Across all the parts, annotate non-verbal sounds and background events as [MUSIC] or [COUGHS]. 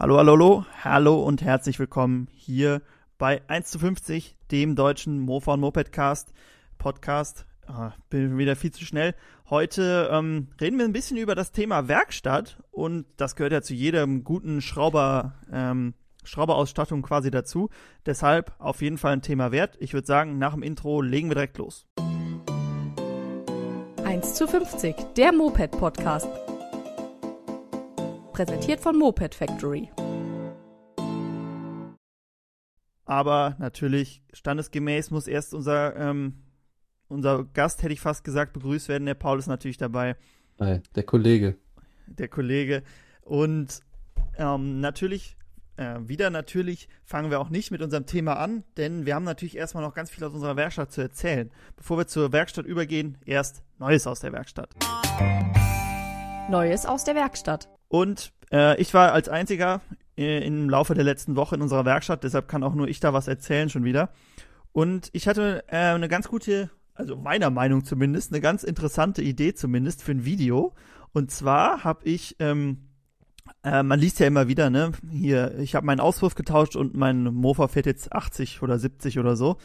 Hallo, hallo, hallo, hallo und herzlich willkommen hier bei 1 zu 50, dem deutschen Mofa und Mopedcast Podcast. Ah, bin wieder viel zu schnell. Heute ähm, reden wir ein bisschen über das Thema Werkstatt und das gehört ja zu jedem guten Schrauber, ähm, Schrauberausstattung quasi dazu. Deshalb auf jeden Fall ein Thema wert. Ich würde sagen, nach dem Intro legen wir direkt los. 1 zu 50, der Moped-Podcast. Präsentiert von Moped Factory. Aber natürlich, standesgemäß muss erst unser, ähm, unser Gast, hätte ich fast gesagt, begrüßt werden. Der Paul ist natürlich dabei. Hi, der Kollege. Der Kollege. Und ähm, natürlich, äh, wieder natürlich, fangen wir auch nicht mit unserem Thema an, denn wir haben natürlich erstmal noch ganz viel aus unserer Werkstatt zu erzählen. Bevor wir zur Werkstatt übergehen, erst Neues aus der Werkstatt. Neues aus der Werkstatt. Und äh, ich war als einziger äh, im Laufe der letzten Woche in unserer Werkstatt, deshalb kann auch nur ich da was erzählen schon wieder. Und ich hatte äh, eine ganz gute, also meiner Meinung zumindest, eine ganz interessante Idee zumindest für ein Video. Und zwar habe ich, ähm, äh, man liest ja immer wieder, ne, hier, ich habe meinen Auspuff getauscht und mein Mofa fährt jetzt 80 oder 70 oder so.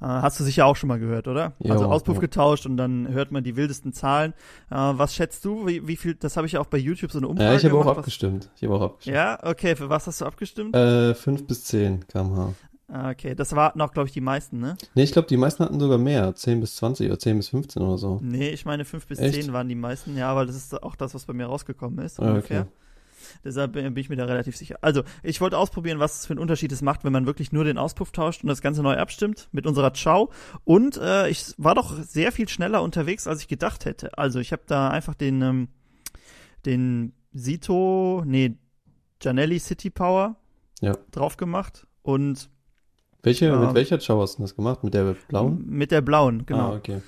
Äh, hast du sicher auch schon mal gehört, oder? Ja, also Auspuff ja. getauscht und dann hört man die wildesten Zahlen. Äh, was schätzt du? Wie, wie viel? Das habe ich auch bei YouTube so eine Umfrage Ja, ich habe auch was- abgestimmt. Ich habe auch abgestimmt. Ja, okay. Für was hast du abgestimmt? Äh, 5 bis 10 kmh. Ah, Okay, das waren auch, glaube ich, die meisten, ne? Nee, ich glaube, die meisten hatten sogar mehr. 10 bis 20 oder 10 bis 15 oder so. Nee, ich meine 5 bis Echt? 10 waren die meisten, ja, weil das ist auch das, was bei mir rausgekommen ist, Ah, ungefähr. okay. Deshalb bin ich mir da relativ sicher. Also, ich wollte ausprobieren, was es für einen Unterschied es macht, wenn man wirklich nur den Auspuff tauscht und das Ganze neu abstimmt mit unserer Chow. Und äh, ich war doch sehr viel schneller unterwegs, als ich gedacht hätte. Also, ich habe da einfach den, ähm, den Sito, nee, Janelli City Power Ja. drauf gemacht und Welche, Ja. mit welcher Chow hast du das gemacht? Mit der blauen? mit der blauen, genau. Ah, okay.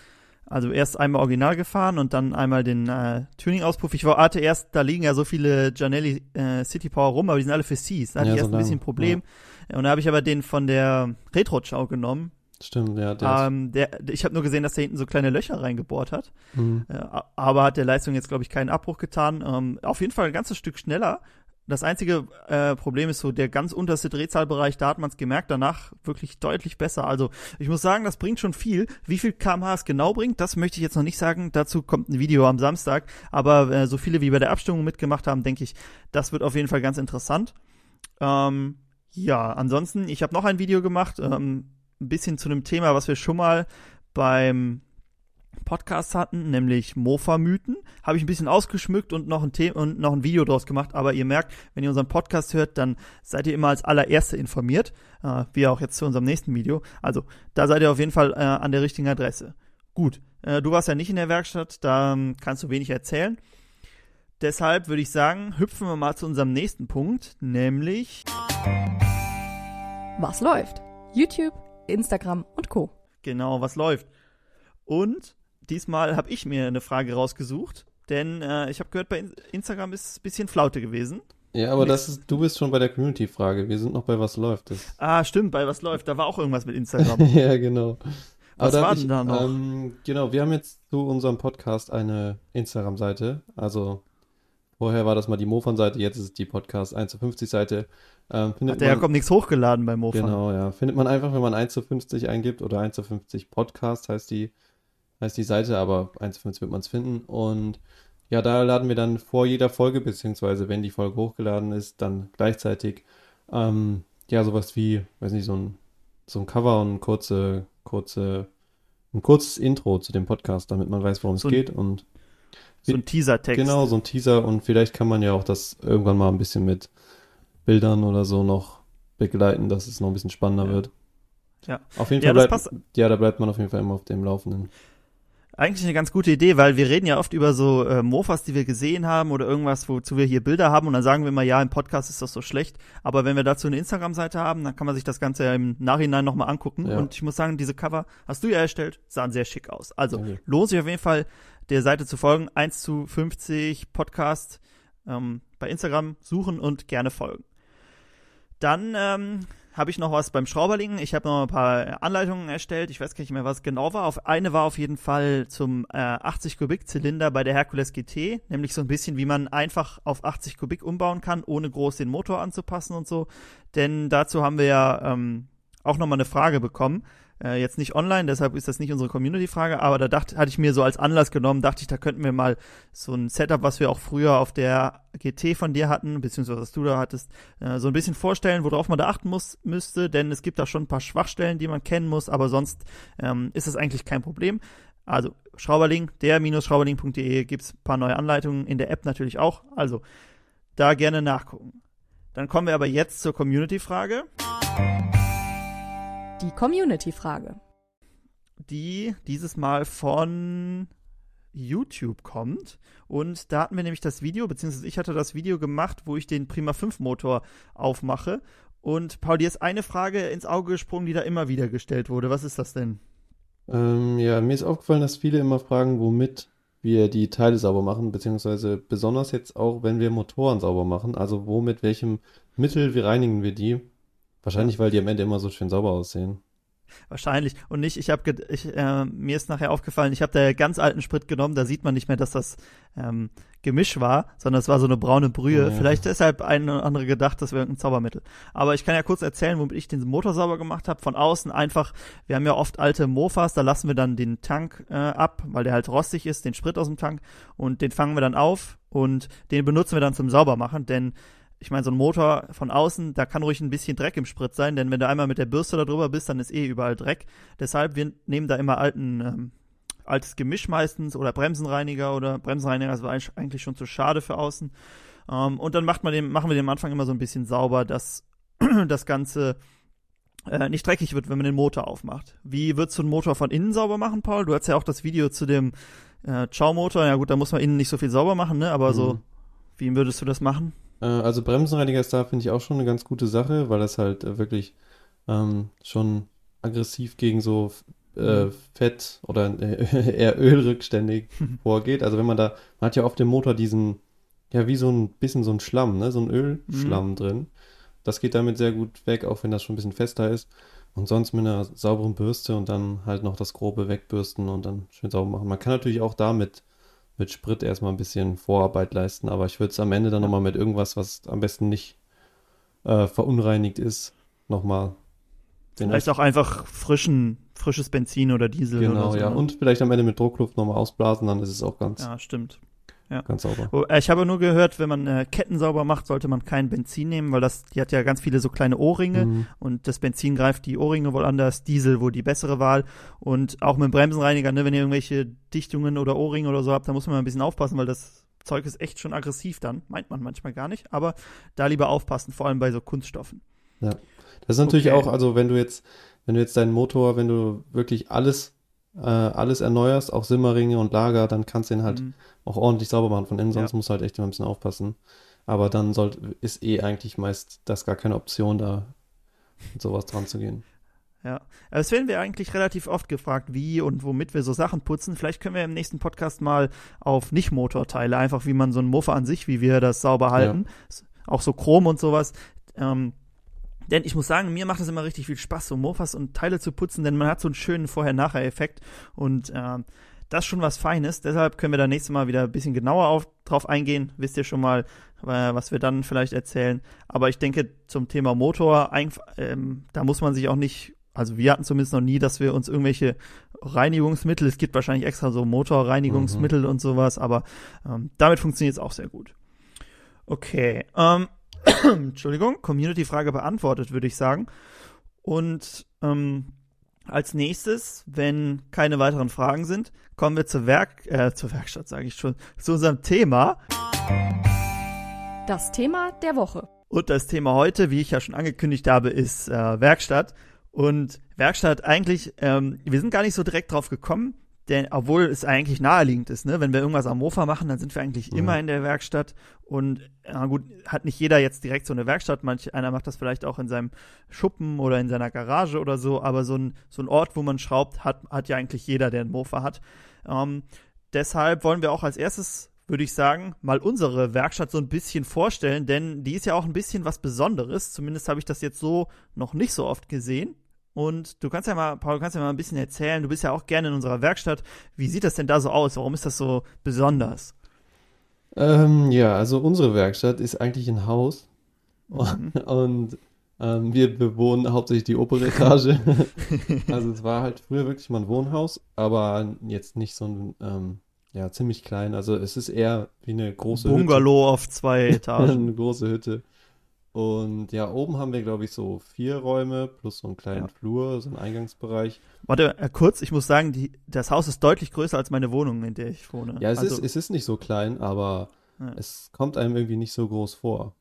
Also erst einmal original gefahren und dann einmal den äh, Tuning-Auspuff. Ich warte erst, da liegen ja so viele Janelli äh, City Power rum, aber die sind alle für Cs. Da hatte Ja, ich so erst ein bisschen Problem. Und da habe ich aber den von der Retro-Chow genommen. Stimmt, ja. Der Ähm, der, ich habe nur gesehen, dass der hinten so kleine Löcher reingebohrt hat. mhm. Äh, aber hat der Leistung jetzt, glaube ich, keinen Abbruch getan. Ähm, auf jeden Fall ein ganzes Stück schneller. Das einzige äh, Problem ist so der ganz unterste Drehzahlbereich, da hat man es gemerkt, danach wirklich deutlich besser. Also ich muss sagen, das bringt schon viel. Wie viel kmh es genau bringt, das möchte ich jetzt noch nicht sagen. Dazu kommt ein Video am Samstag. Aber äh, so viele wie bei der Abstimmung mitgemacht haben, denke ich, das wird auf jeden Fall ganz interessant. Ähm, ja, ansonsten, ich habe noch ein Video gemacht, ähm, ein bisschen zu einem Thema, was wir schon mal beim Podcast hatten, nämlich Mofa-Mythen. Habe ich ein bisschen ausgeschmückt und noch ein Thema und noch ein Video draus gemacht. Aber ihr merkt, wenn ihr unseren Podcast hört, dann seid ihr immer als allererste informiert, äh, wie auch jetzt zu unserem nächsten Video. Also da seid ihr auf jeden Fall äh, an der richtigen Adresse. Gut, äh, du warst ja nicht in der Werkstatt, da ähm, kannst du wenig erzählen. Deshalb würde ich sagen, hüpfen wir mal zu unserem nächsten Punkt, nämlich Was läuft? YouTube, Instagram und Co. Genau, was läuft. Und diesmal habe ich mir eine Frage rausgesucht, denn äh, ich habe gehört, bei In- Instagram ist ein bisschen Flaute gewesen. Ja, aber das ist, du bist schon bei der Community-Frage. Wir sind noch bei was läuft. Das. Ah, stimmt, bei was läuft, da war auch irgendwas mit Instagram. [LAUGHS] ja, genau. Was Aber war denn ich, da noch? Ähm, genau, wir haben jetzt zu unserem Podcast eine Instagram-Seite. Also vorher war das mal die Mofan-Seite, jetzt ist es die Podcast 1 zu 50 Seite. Ähm, findet Hat der man, Jakob nichts hochgeladen bei Mofa. Genau, ja. Findet man einfach, wenn man 1 zu 50 eingibt oder 1 zu 50 Podcast heißt die, heißt die Seite, aber 1 zu 50 wird man es finden. Und ja, da laden wir dann vor jeder Folge, beziehungsweise wenn die Folge hochgeladen ist, dann gleichzeitig ähm, ja sowas wie, weiß nicht, so ein, so ein Cover und kurze, kurze, ein kurzes Intro zu dem Podcast, damit man weiß, worum es So ein- geht. Und So ein Teaser-Text. Genau, so ein Teaser und vielleicht kann man ja auch das irgendwann mal ein bisschen mit Bildern oder so noch begleiten, dass es noch ein bisschen spannender Ja. wird. Ja. Auf jeden Ja, Fall das bleibt, ja, da bleibt man auf jeden Fall immer auf dem Laufenden. Eigentlich eine ganz gute Idee, weil wir reden ja oft über so äh, Mofas, die wir gesehen haben oder irgendwas, wozu wir hier Bilder haben und dann sagen wir immer, ja, im Podcast ist das so schlecht. Aber wenn wir dazu eine Instagram-Seite haben, dann kann man sich das Ganze ja im Nachhinein nochmal angucken. Ja. Und ich muss sagen, diese Cover hast du ja erstellt, sahen sehr schick aus. Also Danke. lohnt sich auf jeden Fall, der Seite zu folgen. 1 zu 50 Podcast ähm, bei Instagram suchen und gerne folgen. Dann ähm, habe ich noch was beim Schrauberling. Ich habe noch ein paar Anleitungen erstellt. Ich weiß gar nicht mehr, was genau war. Auf eine war auf jeden Fall zum äh, 80 Kubik Zylinder bei der Hercules GT, nämlich so ein bisschen, wie man einfach auf 80 Kubik umbauen kann, ohne groß den Motor anzupassen und so. Denn dazu haben wir ja ähm, auch nochmal eine Frage bekommen. Äh, jetzt nicht online, deshalb ist das nicht unsere Community-Frage, aber da dachte, hatte ich mir so als Anlass genommen, dachte ich, da könnten wir mal so ein Setup, was wir auch früher auf der GT von dir hatten, beziehungsweise was du da hattest, äh, so ein bisschen vorstellen, worauf man da achten muss, müsste, denn es gibt da schon ein paar Schwachstellen, die man kennen muss, aber sonst ähm, ist es eigentlich kein Problem. Also Schrauberling, der-schrauberling.de gibt's ein paar neue Anleitungen, in der App natürlich auch, also da gerne nachgucken. Dann kommen wir aber jetzt zur Community-Frage. Die Community-Frage. die dieses Mal von YouTube kommt. Und da hatten wir nämlich das Video, beziehungsweise ich hatte das Video gemacht, wo ich den Prima 5 Motor aufmache. Und Paul, dir ist eine Frage ins Auge gesprungen, die da immer wieder gestellt wurde. Was ist das denn? Ähm, ja, mir ist aufgefallen, dass viele immer fragen, womit wir die Teile sauber machen, beziehungsweise besonders jetzt auch, wenn wir Motoren sauber machen. Also wo mit welchem Mittel, wie reinigen wir die? Wahrscheinlich, weil die am Ende immer so schön sauber aussehen. Wahrscheinlich. Und nicht, ich habe, ich, äh, mir ist nachher aufgefallen, ich habe da ganz alten Sprit genommen, da sieht man nicht mehr, dass das ähm, Gemisch war, sondern es war so eine braune Brühe. Ja. Vielleicht deshalb ein oder andere gedacht, das wäre irgendein Zaubermittel. Aber ich kann ja kurz erzählen, womit ich den Motor sauber gemacht habe. Von außen einfach, wir haben ja oft alte Mofas, da lassen wir dann den Tank äh, ab, weil der halt rostig ist, den Sprit aus dem Tank und den fangen wir dann auf und den benutzen wir dann zum Saubermachen, denn ich meine, so ein Motor von außen, da kann ruhig ein bisschen Dreck im Sprit sein, denn wenn du einmal mit der Bürste da drüber bist, dann ist eh überall Dreck. Deshalb, wir nehmen da immer alten, ähm, altes Gemisch meistens oder Bremsenreiniger oder Bremsenreiniger, das war eigentlich- schon zu schade für außen. Ähm, und dann macht man den, machen wir den am Anfang immer so ein bisschen sauber, dass [CLEARS THROAT] das Ganze äh, nicht dreckig wird, wenn man den Motor aufmacht. Wie würdest du einen Motor von innen sauber machen, Paul? Du hast ja auch das Video zu dem äh, Chow-Motor. Ja gut, da muss man innen nicht so viel sauber machen, ne? Aber so, Mhm. Wie würdest du das machen? Äh, also Bremsenreiniger ist da, finde ich, auch schon eine ganz gute Sache, weil das halt äh, wirklich ähm, schon aggressiv gegen so äh, Mhm. Fett oder äh, [LAUGHS] eher Ölrückständig [LAUGHS] vorgeht. Also wenn man da, man hat ja auf dem Motor diesen, ja, wie so ein bisschen so ein Schlamm, ne? So ein Ölschlamm drin. Das geht damit sehr gut weg, auch wenn das schon ein bisschen fester ist. Und sonst mit einer sauberen Bürste und dann halt noch das Grobe wegbürsten und dann schön sauber machen. Man kann natürlich auch damit mit Sprit erstmal ein bisschen Vorarbeit leisten, aber ich würde es am Ende dann nochmal mit irgendwas, was am besten nicht äh, verunreinigt ist, nochmal Vielleicht auch einfach frischen, frisches Benzin oder Diesel Genau, oder so. ja. ne? Und vielleicht am Ende mit Druckluft nochmal ausblasen, dann ist es auch ganz, ja, stimmt. Ganz sauber. Oh, äh, Ich habe nur gehört, wenn man äh, Ketten sauber macht, sollte man kein Benzin nehmen, weil das, die hat ja ganz viele so kleine Ohrringe Mhm. und das Benzin greift die Ohrringe wohl an, das Diesel wohl die bessere Wahl. Und auch mit dem Bremsenreiniger, ne, wenn ihr irgendwelche Dichtungen oder Ohrringe oder so habt, da muss man mal ein bisschen aufpassen, weil das Zeug ist echt schon aggressiv dann. Meint man manchmal gar nicht, aber da lieber aufpassen, vor allem bei so Kunststoffen. Das ist natürlich Okay. auch, also wenn du jetzt, wenn du jetzt deinen Motor, wenn du wirklich alles, äh, alles erneuerst, auch Simmerringe und Lager, dann kannst du ihn halt Mhm. auch ordentlich sauber machen von innen, sonst Ja. musst du halt echt immer ein bisschen aufpassen. Aber dann sollt, ist eh eigentlich meist das gar keine Option, da mit sowas dran zu gehen. Ja, es werden wir eigentlich relativ oft gefragt, wie und womit wir so Sachen putzen. Vielleicht können wir im nächsten Podcast mal auf Nicht-Motorteile, einfach wie man so ein Mofa an sich, wie wir das sauber halten. S- Auch so Chrom und sowas. Ähm, denn ich muss sagen, mir macht es immer richtig viel Spaß, so Mofas und Teile zu putzen, denn man hat so einen schönen Vorher-Nachher-Effekt und ähm, das ist schon was Feines. Deshalb können wir da nächstes Mal wieder ein bisschen genauer auf, drauf eingehen. Wisst ihr schon mal, äh, was wir dann vielleicht erzählen. Aber ich denke, zum Thema Motor, ähm, da muss man sich auch nicht, also wir hatten zumindest noch nie, dass wir uns irgendwelche Reinigungsmittel, es gibt wahrscheinlich extra so Motorreinigungsmittel und sowas, aber ähm, damit funktioniert es auch sehr gut. Okay, ähm, [COUGHS] Entschuldigung, Community-Frage beantwortet, würde ich sagen. Und ähm, als nächstes, wenn keine weiteren Fragen sind, kommen wir zur Werk, äh, zur Werkstatt, sage ich schon, zu unserem Thema. Das Thema der Woche. Und das Thema heute, wie ich ja schon angekündigt habe, ist äh, Werkstatt. Und Werkstatt eigentlich, ähm, wir sind gar nicht so direkt drauf gekommen, denn obwohl es eigentlich naheliegend ist, ne, wenn wir irgendwas am Mofa machen, dann sind wir eigentlich Mhm. immer in der Werkstatt. Und ja gut, hat nicht jeder jetzt direkt so eine Werkstatt. Manch einer macht das vielleicht auch in seinem Schuppen oder in seiner Garage oder so. Aber so ein so ein Ort, wo man schraubt, hat hat ja eigentlich jeder, der ein Mofa hat. Ähm, deshalb wollen wir auch als erstes würde ich sagen, mal unsere Werkstatt so ein bisschen vorstellen, denn die ist ja auch ein bisschen was Besonderes. Zumindest habe ich das jetzt so noch nicht so oft gesehen. Und du kannst ja mal, Paul, kannst ja mal ein bisschen erzählen. Du bist ja auch gerne in unserer Werkstatt. Wie sieht das denn da so aus? Warum ist das so besonders? Ähm, ja, also unsere Werkstatt ist eigentlich ein Haus mhm. [LAUGHS] und ähm, wir bewohnen hauptsächlich die obere Etage. [LAUGHS] also es war halt früher wirklich mal ein Wohnhaus, aber jetzt nicht so ein, ähm, ja, ziemlich klein. Also es ist eher wie eine große Bungalow Hütte. auf zwei [LAUGHS] Etagen. eine große Hütte. Und ja, oben haben wir, glaube ich, so vier Räume plus so einen kleinen ja. Flur, so einen Eingangsbereich. Warte, äh, kurz, ich muss sagen, die, das Haus ist deutlich größer als meine Wohnung, in der ich wohne. Ja, es, also, ist, es ist nicht so klein, aber ja. es kommt einem irgendwie nicht so groß vor.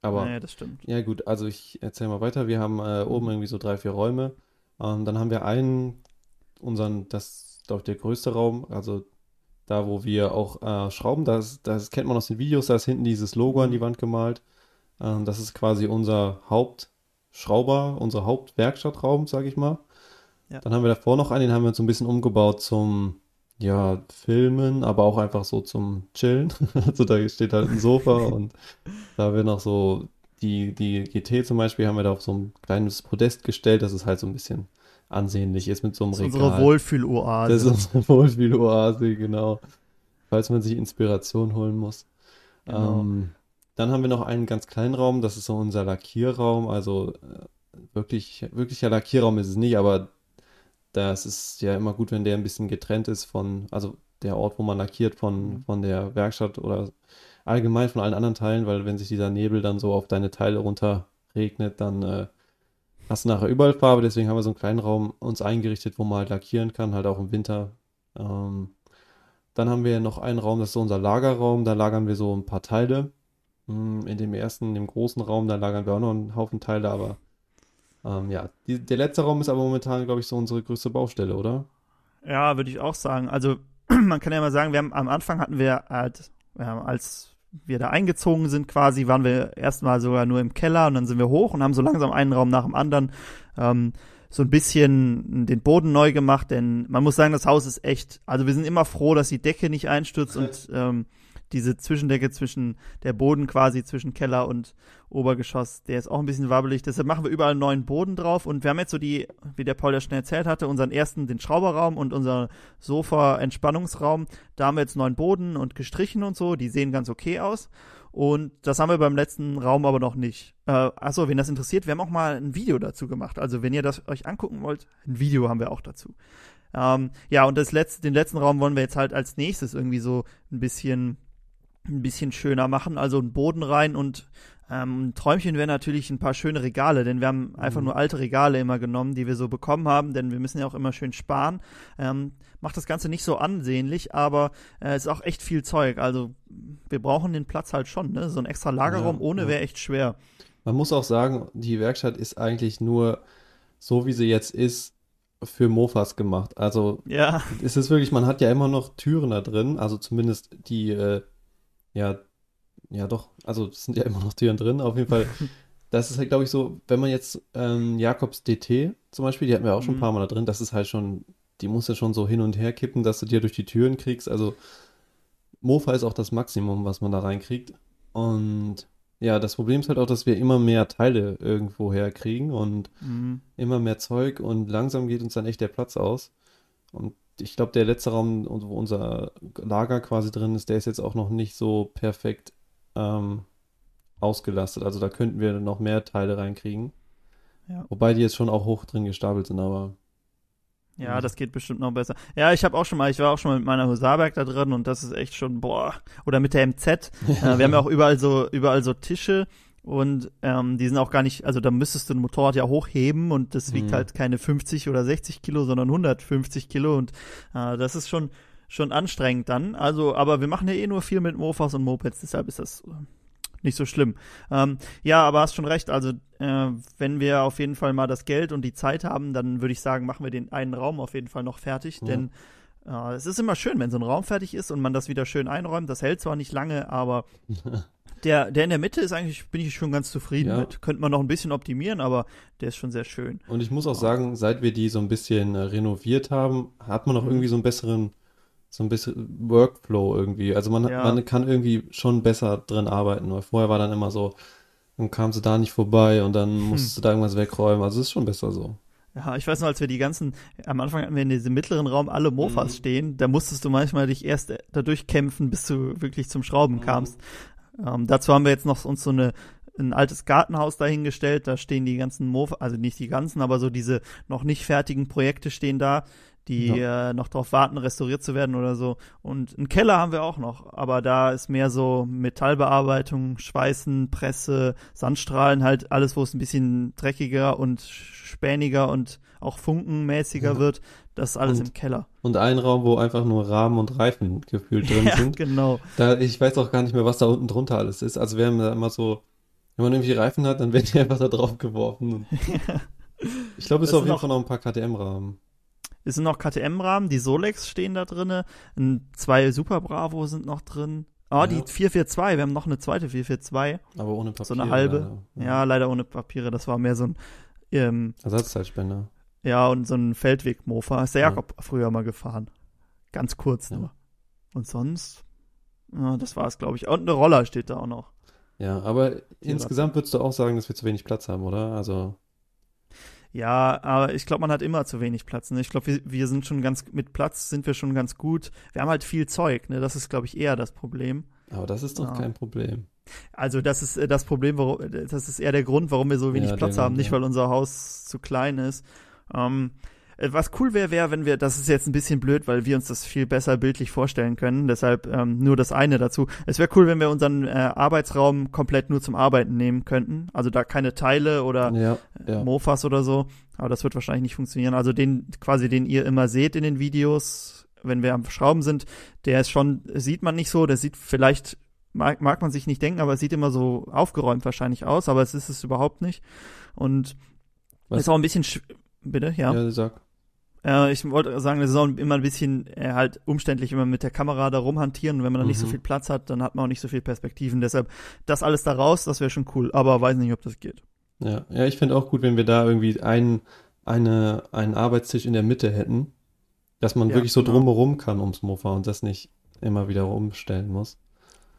Aber ja, das stimmt. Ja, gut, also ich erzähle mal weiter. Wir haben äh, oben irgendwie so drei, vier Räume. Ähm, dann haben wir einen, unseren, das ist, glaube ich, der größte Raum, also da, wo wir auch äh, schrauben. Das, das kennt man aus den Videos, da ist hinten dieses Logo an die Wand gemalt. Ähm, das ist quasi unser Hauptschrauber, unser Hauptwerkstattraum, sage ich mal. Ja. Dann haben wir davor noch einen, den haben wir so ein bisschen umgebaut zum, ja, Filmen, aber auch einfach so zum Chillen. [LAUGHS] also da steht halt ein Sofa [LAUGHS] und da haben wir noch so die, die GT zum Beispiel haben wir da auf so ein kleines Podest gestellt, dass es halt so ein bisschen ansehnlich ist mit so einem das ist Regal. Unsere Wohlfühloase. Das ist unsere Wohlfühloase, genau. Falls man sich Inspiration holen muss. Genau. Ähm, dann haben wir noch einen ganz kleinen Raum, das ist so unser Lackierraum. Also äh, wirklich, wirklicher Lackierraum ist es nicht, aber das ist ja immer gut, wenn der ein bisschen getrennt ist von, also der Ort, wo man lackiert von, mhm. von der Werkstatt oder allgemein von allen anderen Teilen, weil wenn sich dieser Nebel dann so auf deine Teile runter regnet, dann äh, hast du nachher überall Farbe. Deswegen haben wir so einen kleinen Raum uns eingerichtet, wo man halt lackieren kann, halt auch im Winter. Ähm, dann haben wir noch einen Raum, das ist so unser Lagerraum. Da lagern wir so ein paar Teile. Hm, in dem ersten, in dem großen Raum, da lagern wir auch noch einen Haufen Teile, aber ähm, ja, die, der letzte Raum ist aber momentan, glaube ich, so unsere größte Baustelle, oder? Ja, würde ich auch sagen. Also [CLEARS THROAT] man kann ja mal sagen, wir haben am Anfang hatten wir halt, ja, als wir da eingezogen sind quasi, waren wir erstmal sogar nur im Keller und dann sind wir hoch und haben so langsam einen Raum nach dem anderen ähm, so ein bisschen den Boden neu gemacht, denn man muss sagen, das Haus ist echt, also wir sind immer froh, dass die Decke nicht einstürzt und [LAUGHS] ähm, diese Zwischendecke zwischen der Boden quasi zwischen Keller und Obergeschoss, der ist auch ein bisschen wabbelig. Deshalb machen wir überall einen neuen Boden drauf und wir haben jetzt so die, wie der Paul ja schon erzählt hatte, unseren ersten, den Schrauberraum und unser Sofa-Entspannungsraum. Da haben wir jetzt neuen Boden und gestrichen und so. Die sehen ganz okay aus. Und das haben wir beim letzten Raum aber noch nicht. Äh, achso, wenn das interessiert, wir haben auch mal ein Video dazu gemacht. Also wenn ihr das euch angucken wollt, ein Video haben wir auch dazu. Ähm, ja, und das letzte, den letzten Raum wollen wir jetzt halt als nächstes irgendwie so ein bisschen ein bisschen schöner machen, also einen Boden rein und ähm, ein Träumchen wäre natürlich ein paar schöne Regale, denn wir haben einfach mhm. nur alte Regale immer genommen, die wir so bekommen haben, denn wir müssen ja auch immer schön sparen. Ähm, macht das Ganze nicht so ansehnlich, aber äh, ist auch echt viel Zeug. Also wir brauchen den Platz halt schon, ne? So ein extra Lagerraum ja, ohne ja. wäre echt schwer. Man muss auch sagen, die Werkstatt ist eigentlich nur so, wie sie jetzt ist, für Mofas gemacht. Also ja. es ist wirklich, man hat ja immer noch Türen da drin, also zumindest die äh, ja, ja doch, also es sind ja immer noch Türen drin, auf jeden Fall. [LAUGHS] Das ist halt, glaube ich, so, wenn man jetzt ähm, Jakobs DT zum Beispiel, die hatten wir auch schon mhm. ein paar Mal da drin, das ist halt schon, die muss ja schon so hin und her kippen, dass du dir durch die Türen kriegst. Also Mofa ist auch das Maximum, was man da reinkriegt. Und ja, das Problem ist halt auch, dass wir immer mehr Teile irgendwo herkriegen und mhm. immer mehr Zeug und langsam geht uns dann echt der Platz aus. Und ich glaube, der letzte Raum, wo unser Lager quasi drin ist, der ist jetzt auch noch nicht so perfekt ähm, ausgelastet. Also da könnten wir noch mehr Teile reinkriegen. Ja. Wobei die jetzt schon auch hoch drin gestapelt sind, aber. Ja, das geht bestimmt noch besser. Ja, ich habe auch schon mal, ich war auch schon mal mit meiner Husarberg da drin und das ist echt schon, boah. Oder mit der MZ. [LAUGHS] äh, wir haben ja auch überall so, überall so Tische und ähm, die sind auch gar nicht, also da müsstest du ein Motorrad ja hochheben und das wiegt mhm. halt keine 50 oder 60 Kilo, sondern 150 Kilo und äh, das ist schon schon anstrengend dann. Also, aber wir machen ja eh nur viel mit Mofas und Mopeds, deshalb ist das nicht so schlimm. Ähm, ja, aber hast schon recht. Also, äh, wenn wir auf jeden Fall mal das Geld und die Zeit haben, dann würde ich sagen, machen wir den einen Raum auf jeden Fall noch fertig, ja. denn äh, es ist immer schön, wenn so ein Raum fertig ist und man das wieder schön einräumt. Das hält zwar nicht lange, aber [LAUGHS] der, der in der Mitte ist eigentlich, bin ich schon ganz zufrieden ja. mit. Könnte man noch ein bisschen optimieren, aber der ist schon sehr schön. Und ich muss auch sagen, seit wir die so ein bisschen äh, renoviert haben, hat man auch mhm. irgendwie so einen besseren, so ein bisschen Workflow irgendwie. Also man, Ja. man kann irgendwie schon besser drin arbeiten, weil vorher war dann immer so, dann kamst du da nicht vorbei und dann [LAUGHS] musstest du da irgendwas wegräumen. Also es ist schon besser so. Ja, ich weiß noch, als wir die ganzen, am Anfang hatten wir in diesem mittleren Raum alle Mofas Mhm. stehen, da musstest du manchmal dich erst dadurch kämpfen, bis du wirklich zum Schrauben Mhm. kamst. Ähm, dazu haben wir jetzt noch uns so eine, ein altes Gartenhaus dahingestellt, da stehen die ganzen Mofa, also nicht die ganzen, aber so diese noch nicht fertigen Projekte stehen da, die äh, noch darauf warten, restauriert zu werden oder so. Und einen Keller haben wir auch noch, aber da ist mehr so Metallbearbeitung, Schweißen, Presse, Sandstrahlen, halt alles, wo es ein bisschen dreckiger und späniger und auch funkenmäßiger Ja. wird. Das ist alles Und- im Keller. Und ein Raum, wo einfach nur Rahmen und Reifen gefühlt drin [LAUGHS] Ja, sind. genau. Da, ich weiß auch gar nicht mehr, was da unten drunter alles ist. Also wir haben da immer so, wenn man irgendwie Reifen hat, dann werden die einfach da drauf geworfen. [LAUGHS] Ich glaube, es ist auf jeden auch- Fall noch ein paar KTM-Rahmen. Es sind noch KTM-Rahmen, die Solex stehen da drinne, zwei Super Bravo sind noch drin. Oh, Ja. die 442, wir haben noch eine zweite 442. Aber ohne Papier. So eine halbe. leider. Ja, leider ohne Papiere, das war mehr so ein, ähm, Ersatzteilspender. ja, und so ein Feldweg-Mofa. Ist der Ja. Jakob früher mal gefahren. Ganz kurz Ja. nur. Und sonst, ja, das war es, glaube ich. Und eine Roller steht da auch noch. Ja, aber insgesamt würdest du auch sagen, dass wir zu wenig Platz haben, oder? Also, Ja, aber ich glaube, man hat immer zu wenig Platz. Ne? Ich glaube, wir, wir sind schon ganz, mit Platz sind wir schon ganz gut. Wir haben halt viel Zeug, ne? Das ist, glaube ich, eher das Problem. aber das ist doch Ja. kein Problem. Also das ist äh, das Problem, warum, das ist eher der Grund, warum wir so wenig Ja, Platz haben, nicht weil unser Haus zu klein ist. Ähm, äh, was cool wäre, wäre, wenn wir, das ist jetzt ein bisschen blöd, weil wir uns das viel besser bildlich vorstellen können, deshalb ähm, nur das eine dazu. Es wäre cool, wenn wir unseren äh, Arbeitsraum komplett nur zum Arbeiten nehmen könnten. Also da keine Teile oder Ja, äh, ja. Mofas oder so. Aber das wird wahrscheinlich nicht funktionieren. Also den, quasi den ihr immer seht in den Videos, wenn wir am Schrauben sind, der ist schon, sieht man nicht so, der sieht vielleicht, mag, mag man sich nicht denken, aber es sieht immer so aufgeräumt wahrscheinlich aus, aber es ist es überhaupt nicht. Und Was- ist auch ein bisschen, sch- bitte, ja. Ja, sag. Äh, ich wollte sagen, es ist auch immer ein bisschen äh, halt umständlich, immer mit der Kamera da rumhantieren. Und wenn man dann nicht so Mhm. viel Platz hat, dann hat man auch nicht so viel Perspektiven. Deshalb, das alles da raus, das wäre schon cool. Aber weiß nicht, ob das geht. Ja, ja, ich finde auch gut, wenn wir da irgendwie einen, eine, einen Arbeitstisch in der Mitte hätten, dass man Ja, wirklich so genau. drumherum kann ums Mofa und das nicht immer wieder umstellen muss.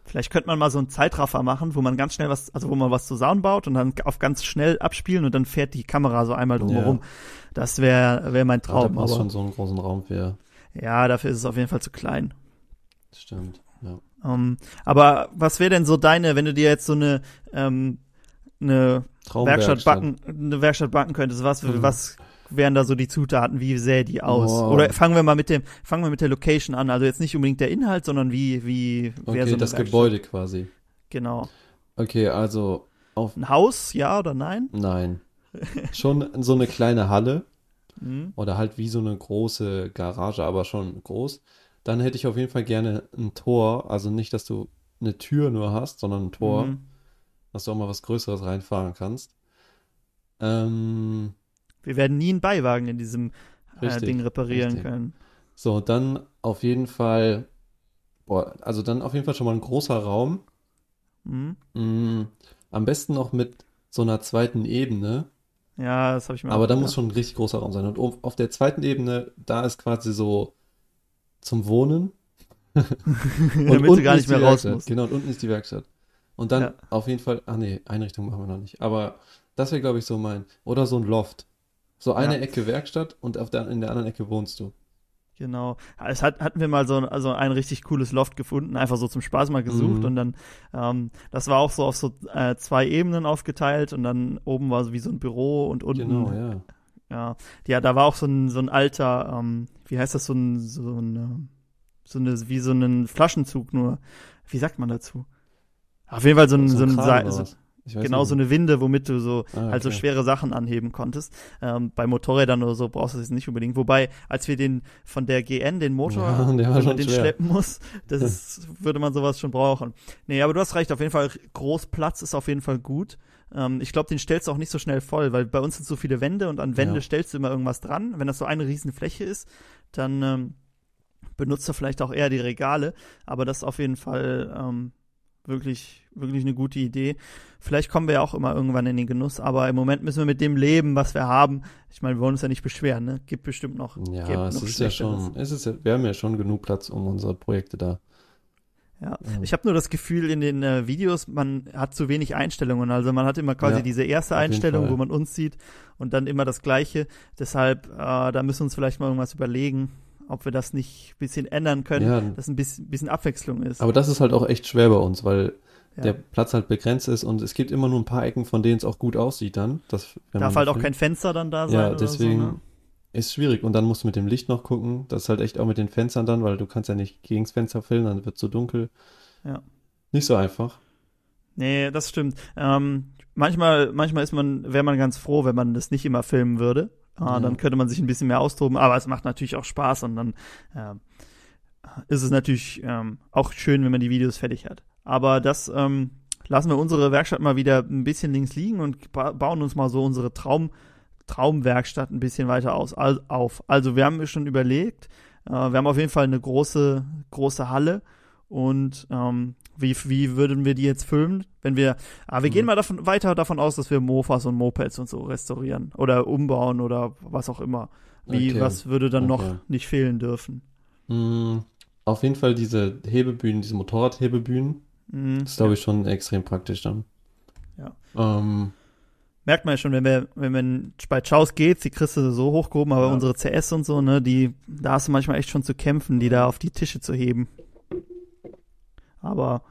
Vielleicht könnte man mal so einen Zeitraffer machen, wo man ganz schnell was, also wo man was zusammenbaut und dann auf ganz schnell abspielen und dann fährt die Kamera so einmal drumherum. Das wäre wär mein Traum. Aber schon so einen großen Raum für. ja, dafür ist es auf jeden Fall zu klein. Stimmt, ja. Ähm, aber was wäre denn so deine, wenn du dir jetzt so eine, ähm, eine Werkstatt backen, eine Werkstatt backen könntest, was, Mhm. was wären da so die Zutaten? Wie sähe die aus? Wow. Oder fangen wir mal mit dem, fangen wir mit der Location an. Also jetzt nicht unbedingt der Inhalt, sondern wie, wie wäre Okay, so das? Gebäude quasi. Genau. Okay, also auf. Ein Haus, ja oder nein? Nein. Schon so eine kleine Halle [LAUGHS] Mhm. oder halt wie so eine große Garage, aber schon groß. Dann hätte ich auf jeden Fall gerne ein Tor. Also nicht, dass du eine Tür nur hast, sondern ein Tor, Mhm. dass du auch mal was Größeres reinfahren kannst. Ähm, Wir werden nie einen Beiwagen in diesem äh, Ding reparieren richtig. können. so, dann auf jeden Fall, boah, also dann auf jeden Fall schon mal ein großer Raum. Mhm. Mm, am besten noch mit so einer zweiten Ebene. Ja, das habe ich mir Aber da muss schon ein richtig großer Raum sein. Und auf der zweiten Ebene, da ist quasi so zum Wohnen. [LAUGHS] damit du unten gar ist nicht mehr raus musst. Genau, und unten ist die Werkstatt. Und dann Ja. auf jeden Fall, ach nee, Einrichtung machen wir noch nicht. Aber das wäre, glaube ich, so mein. Oder so ein Loft. So eine Ja. Ecke Werkstatt und auf der, in der anderen Ecke wohnst du. Genau. Es hat, hatten wir mal so ein, also ein richtig cooles Loft gefunden, einfach so zum Spaß mal gesucht Mhm. und dann, ähm, das war auch so auf so äh, zwei Ebenen aufgeteilt und dann oben war so wie so ein Büro und unten, Genau, ja. ja, ja, da war auch so ein, so ein alter, ähm, wie heißt das, so ein, so ein, ähm, so eine, wie so ein Flaschenzug nur, wie sagt man dazu? Auf jeden Fall so ein, so ein, Kran so, was? Ich weiß genau nicht. so eine Winde, womit du so Ah, halt so okay. schwere Sachen anheben konntest. Ähm, bei Motorrädern oder so brauchst du es nicht unbedingt. Wobei, als wir den von der GN, den Motor, Ja, der wenn man den schwer. schleppen muss, das ist, würde man sowas schon brauchen. Nee, aber du hast recht, auf jeden Fall, Großplatz ist auf jeden Fall gut. Ähm, ich glaube, den stellst du auch nicht so schnell voll, weil bei uns sind so viele Wände und an Wände Ja. stellst du immer irgendwas dran. Wenn das so eine riesen Fläche ist, dann ähm, benutzt du vielleicht auch eher die Regale, aber das ist auf jeden Fall, ähm, wirklich, wirklich eine gute Idee. Vielleicht kommen wir ja auch immer irgendwann in den Genuss, aber im Moment müssen wir mit dem leben, was wir haben. Ich meine, wir wollen uns ja nicht beschweren, ne? Gibt bestimmt noch. Ja, gibt es noch ist ja schon, es ist ja, wir haben ja schon genug Platz um unsere Projekte da. Ja, Mhm. ich habe nur das Gefühl, in den äh, Videos, man hat zu wenig Einstellungen. Also man hat immer quasi Ja, diese erste Einstellung, wo man uns sieht und dann immer das Gleiche. Deshalb, äh, da müssen wir uns vielleicht mal irgendwas überlegen, ob wir das nicht ein bisschen ändern können, Ja, dass ein bisschen, bisschen Abwechslung ist. aber das ist halt auch echt schwer bei uns, weil ja. der Platz halt begrenzt ist und es gibt immer nur ein paar Ecken, von denen es auch gut aussieht dann. Das, wenn Darf halt auch kein Fenster dann da sein. Ja, deswegen So, ne? ist schwierig. Und dann musst du mit dem Licht noch gucken. Das ist halt echt auch mit den Fenstern dann, weil du kannst ja nicht gegens Fenster filmen, dann wird es so dunkel. Ja. Nicht so einfach. Nee, das stimmt. Ähm, manchmal, manchmal ist man, wäre man ganz froh, wenn man das nicht immer filmen würde. Äh, Ja. Dann könnte man sich ein bisschen mehr austoben, aber es macht natürlich auch Spaß und dann ähm, ist es natürlich ähm, auch schön, wenn man die Videos fertig hat. Aber das ähm, lassen wir unsere Werkstatt mal wieder ein bisschen links liegen und ba bauen uns mal so unsere Traum Traumwerkstatt ein bisschen weiter aus, al auf. Also wir haben schon überlegt, äh, wir haben auf jeden Fall eine große, große Halle und ähm, wie, wie würden wir die jetzt filmen, wenn wir, ah, wir Mhm. gehen mal davon, weiter davon aus, dass wir Mofas und Mopeds und so restaurieren oder umbauen oder was auch immer. Wie, Okay. was würde dann Okay. noch nicht fehlen dürfen? Mm, auf jeden Fall diese Hebebühnen, diese Motorradhebebühnen, Mhm. das ist, glaube ich, schon extrem praktisch dann. Ja. Ähm, Merkt man ja schon, wenn wir, wenn wir bei Chaos geht, die kriegst du so hochgehoben, aber Ja. unsere CS und so, ne, die, da hast du manchmal echt schon zu kämpfen, die da auf die Tische zu heben. Aber,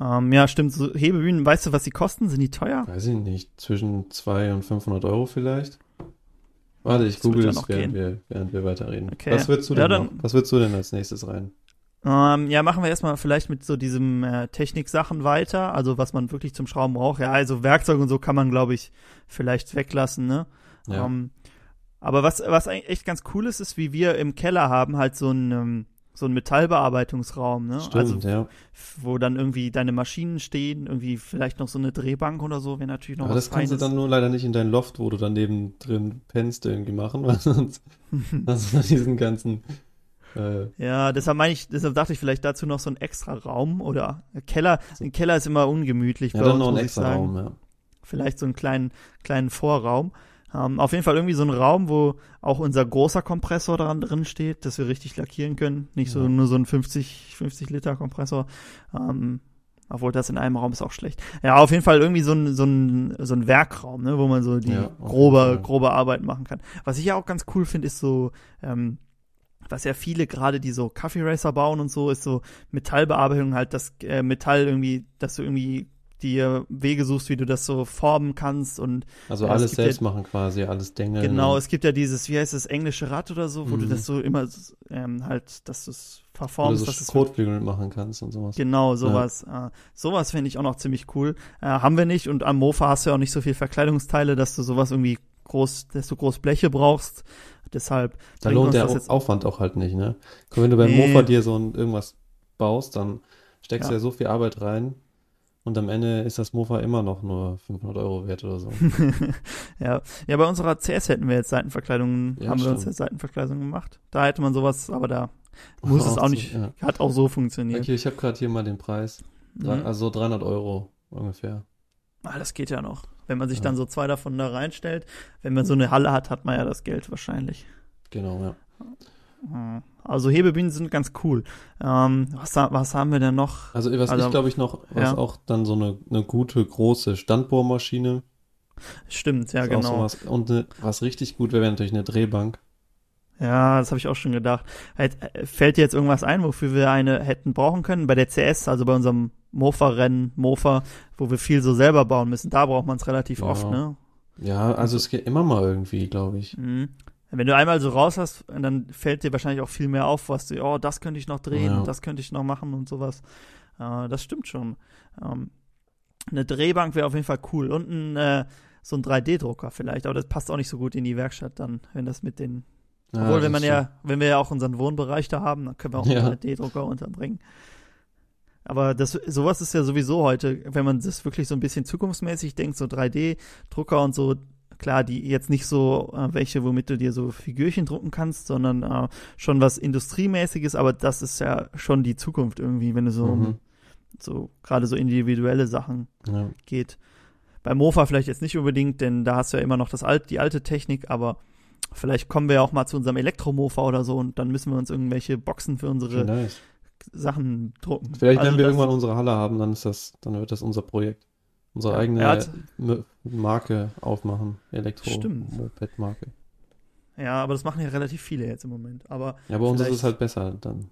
ähm, ja, stimmt, so Hebebühnen, weißt du, was die kosten? Sind die teuer? weiß ich nicht, zwischen 200 und 500 Euro vielleicht. Warte, ich Das google es, während gehen. wir, während wir weiterreden. Okay. Was würdest du Ja, denn noch? Was würdest du denn als nächstes rein? Ähm, ja, machen wir erstmal vielleicht mit so diesem äh, Technik-Sachen weiter, also was man wirklich zum Schrauben braucht. Ja, also Werkzeug und so kann man, glaube ich, vielleicht weglassen, ne? Ja. Ähm, aber was, was eigentlich echt ganz cool ist, ist, wie wir im Keller haben, halt so ein, ähm, so ein Metallbearbeitungsraum, ne? Stimmt, also, ja. wo dann irgendwie deine Maschinen stehen, irgendwie vielleicht noch so eine Drehbank oder so, wäre natürlich noch Aber was das kannst du Feines. dann nur leider nicht in dein Loft, wo du daneben drin pennst, irgendwie machen, [LAUGHS] weil sonst [LAUGHS] hast du diesen ganzen. Äh, Ja, deshalb meine ich, deshalb dachte ich vielleicht dazu noch so ein extra Raum oder Keller. Ein Keller ist immer ungemütlich ja, bei dann uns, noch muss ich extra. Raum, ja. vielleicht so einen kleinen, kleinen Vorraum. Ähm, auf jeden Fall irgendwie so ein Raum, wo auch unser großer Kompressor dran drin steht, dass wir richtig lackieren können. Nicht so Ja. nur so ein 50, 50 Liter Kompressor. Ähm, obwohl das in einem Raum ist auch schlecht. Ja, auf jeden Fall irgendwie so ein, so ein, so ein Werkraum, ne, wo man so die Ja, grobe, grobe Arbeit machen kann. Was ich ja auch ganz cool finde, ist so, ähm, was ja viele gerade, die so Coffee Racer bauen und so, ist so Metallbearbeitung halt, das äh, Metall irgendwie, dass du irgendwie dir Wege suchst, wie du das so formen kannst und Also Ja, es alles gibt ja- selbst machen quasi, alles dengeln. genau, es gibt ja dieses, wie heißt das, englische Rad oder so, wo du Mhm. das so immer ähm, halt, dass du es verformst, dass es Kotflügel machen kannst und sowas. Genau, sowas. Äh, sowas finde ich auch noch ziemlich cool. Äh, haben wir nicht und am Mofa hast du ja auch nicht so viel Verkleidungsteile, dass du sowas irgendwie groß, dass du groß Bleche brauchst. Deshalb Da lohnt der Aufwand auch halt nicht, ne? Wenn du beim Nee. Mofa dir so ein, irgendwas baust, dann steckst du Ja. ja so viel Arbeit rein und am Ende ist das Mofa immer noch nur 500 Euro wert oder so. [LAUGHS] ja. ja, bei unserer CS hätten wir jetzt Seitenverkleidungen, Ja, haben wir uns stimmt. jetzt Seitenverkleidungen gemacht. Da hätte man sowas, aber da muss es auch so, nicht, ja. hat auch so funktioniert. Okay, ich habe gerade hier mal den Preis. Mhm. Also 300 Euro ungefähr. Ah, das geht ja noch. Wenn man sich Ja. dann so zwei davon da reinstellt, wenn man so eine Halle hat, hat man ja das Geld wahrscheinlich. Genau, ja. Mhm. Also Hebebühnen sind ganz cool. Ähm, was, was haben wir denn noch? Also was Also, ich glaube ich noch, was ja. auch dann so eine, eine gute große Standbohrmaschine. Stimmt, ja genau. sowas. Und eine, was richtig gut wäre, wäre natürlich eine Drehbank. Ja, das habe ich auch schon gedacht. Halt, äh, Fällt dir jetzt irgendwas ein, wofür wir eine hätten brauchen können? Bei der CS, also bei unserem Mofa-Rennen, Mofa, wo wir viel so selber bauen müssen, da braucht man es relativ Ja. oft, ne? Ja, also es geht immer mal irgendwie, glaube ich. Mhm. Wenn du einmal so raus hast, dann fällt dir wahrscheinlich auch viel mehr auf, was du, oh, das könnte ich noch drehen, Ja. das könnte ich noch machen und sowas. Äh, das stimmt schon. Ähm, eine Drehbank wäre auf jeden Fall cool und ein, äh, so ein 3D-Drucker vielleicht, aber das passt auch nicht so gut in die Werkstatt dann, wenn das mit den Ja, Obwohl, wenn man ja, wenn wir ja auch unseren Wohnbereich da haben, dann können wir auch Ja. einen 3D-Drucker unterbringen. Aber das, sowas ist ja sowieso heute, wenn man das wirklich so ein bisschen zukunftsmäßig denkt, so 3D-Drucker und so, klar, die jetzt nicht so äh, welche, womit du dir so Figürchen drucken kannst, sondern äh, schon was Industriemäßiges, aber das ist ja schon die Zukunft irgendwie, wenn du so Mhm. so gerade so individuelle Sachen Ja. geht. Bei Mofa vielleicht jetzt nicht unbedingt, denn da hast du ja immer noch das alt, die alte Technik, aber vielleicht kommen wir ja auch mal zu unserem Elektromofa oder so und dann müssen wir uns irgendwelche Boxen für unsere Nice. Sachen drucken. Vielleicht, Also wenn wir irgendwann unsere Halle haben, dann ist das, dann wird das unser Projekt. Unsere eigene hat- Marke aufmachen. Stimmt. Elektro-Moped-Marke. Ja, aber das machen ja relativ viele jetzt im Moment. Aber Ja, bei uns ist es halt besser dann.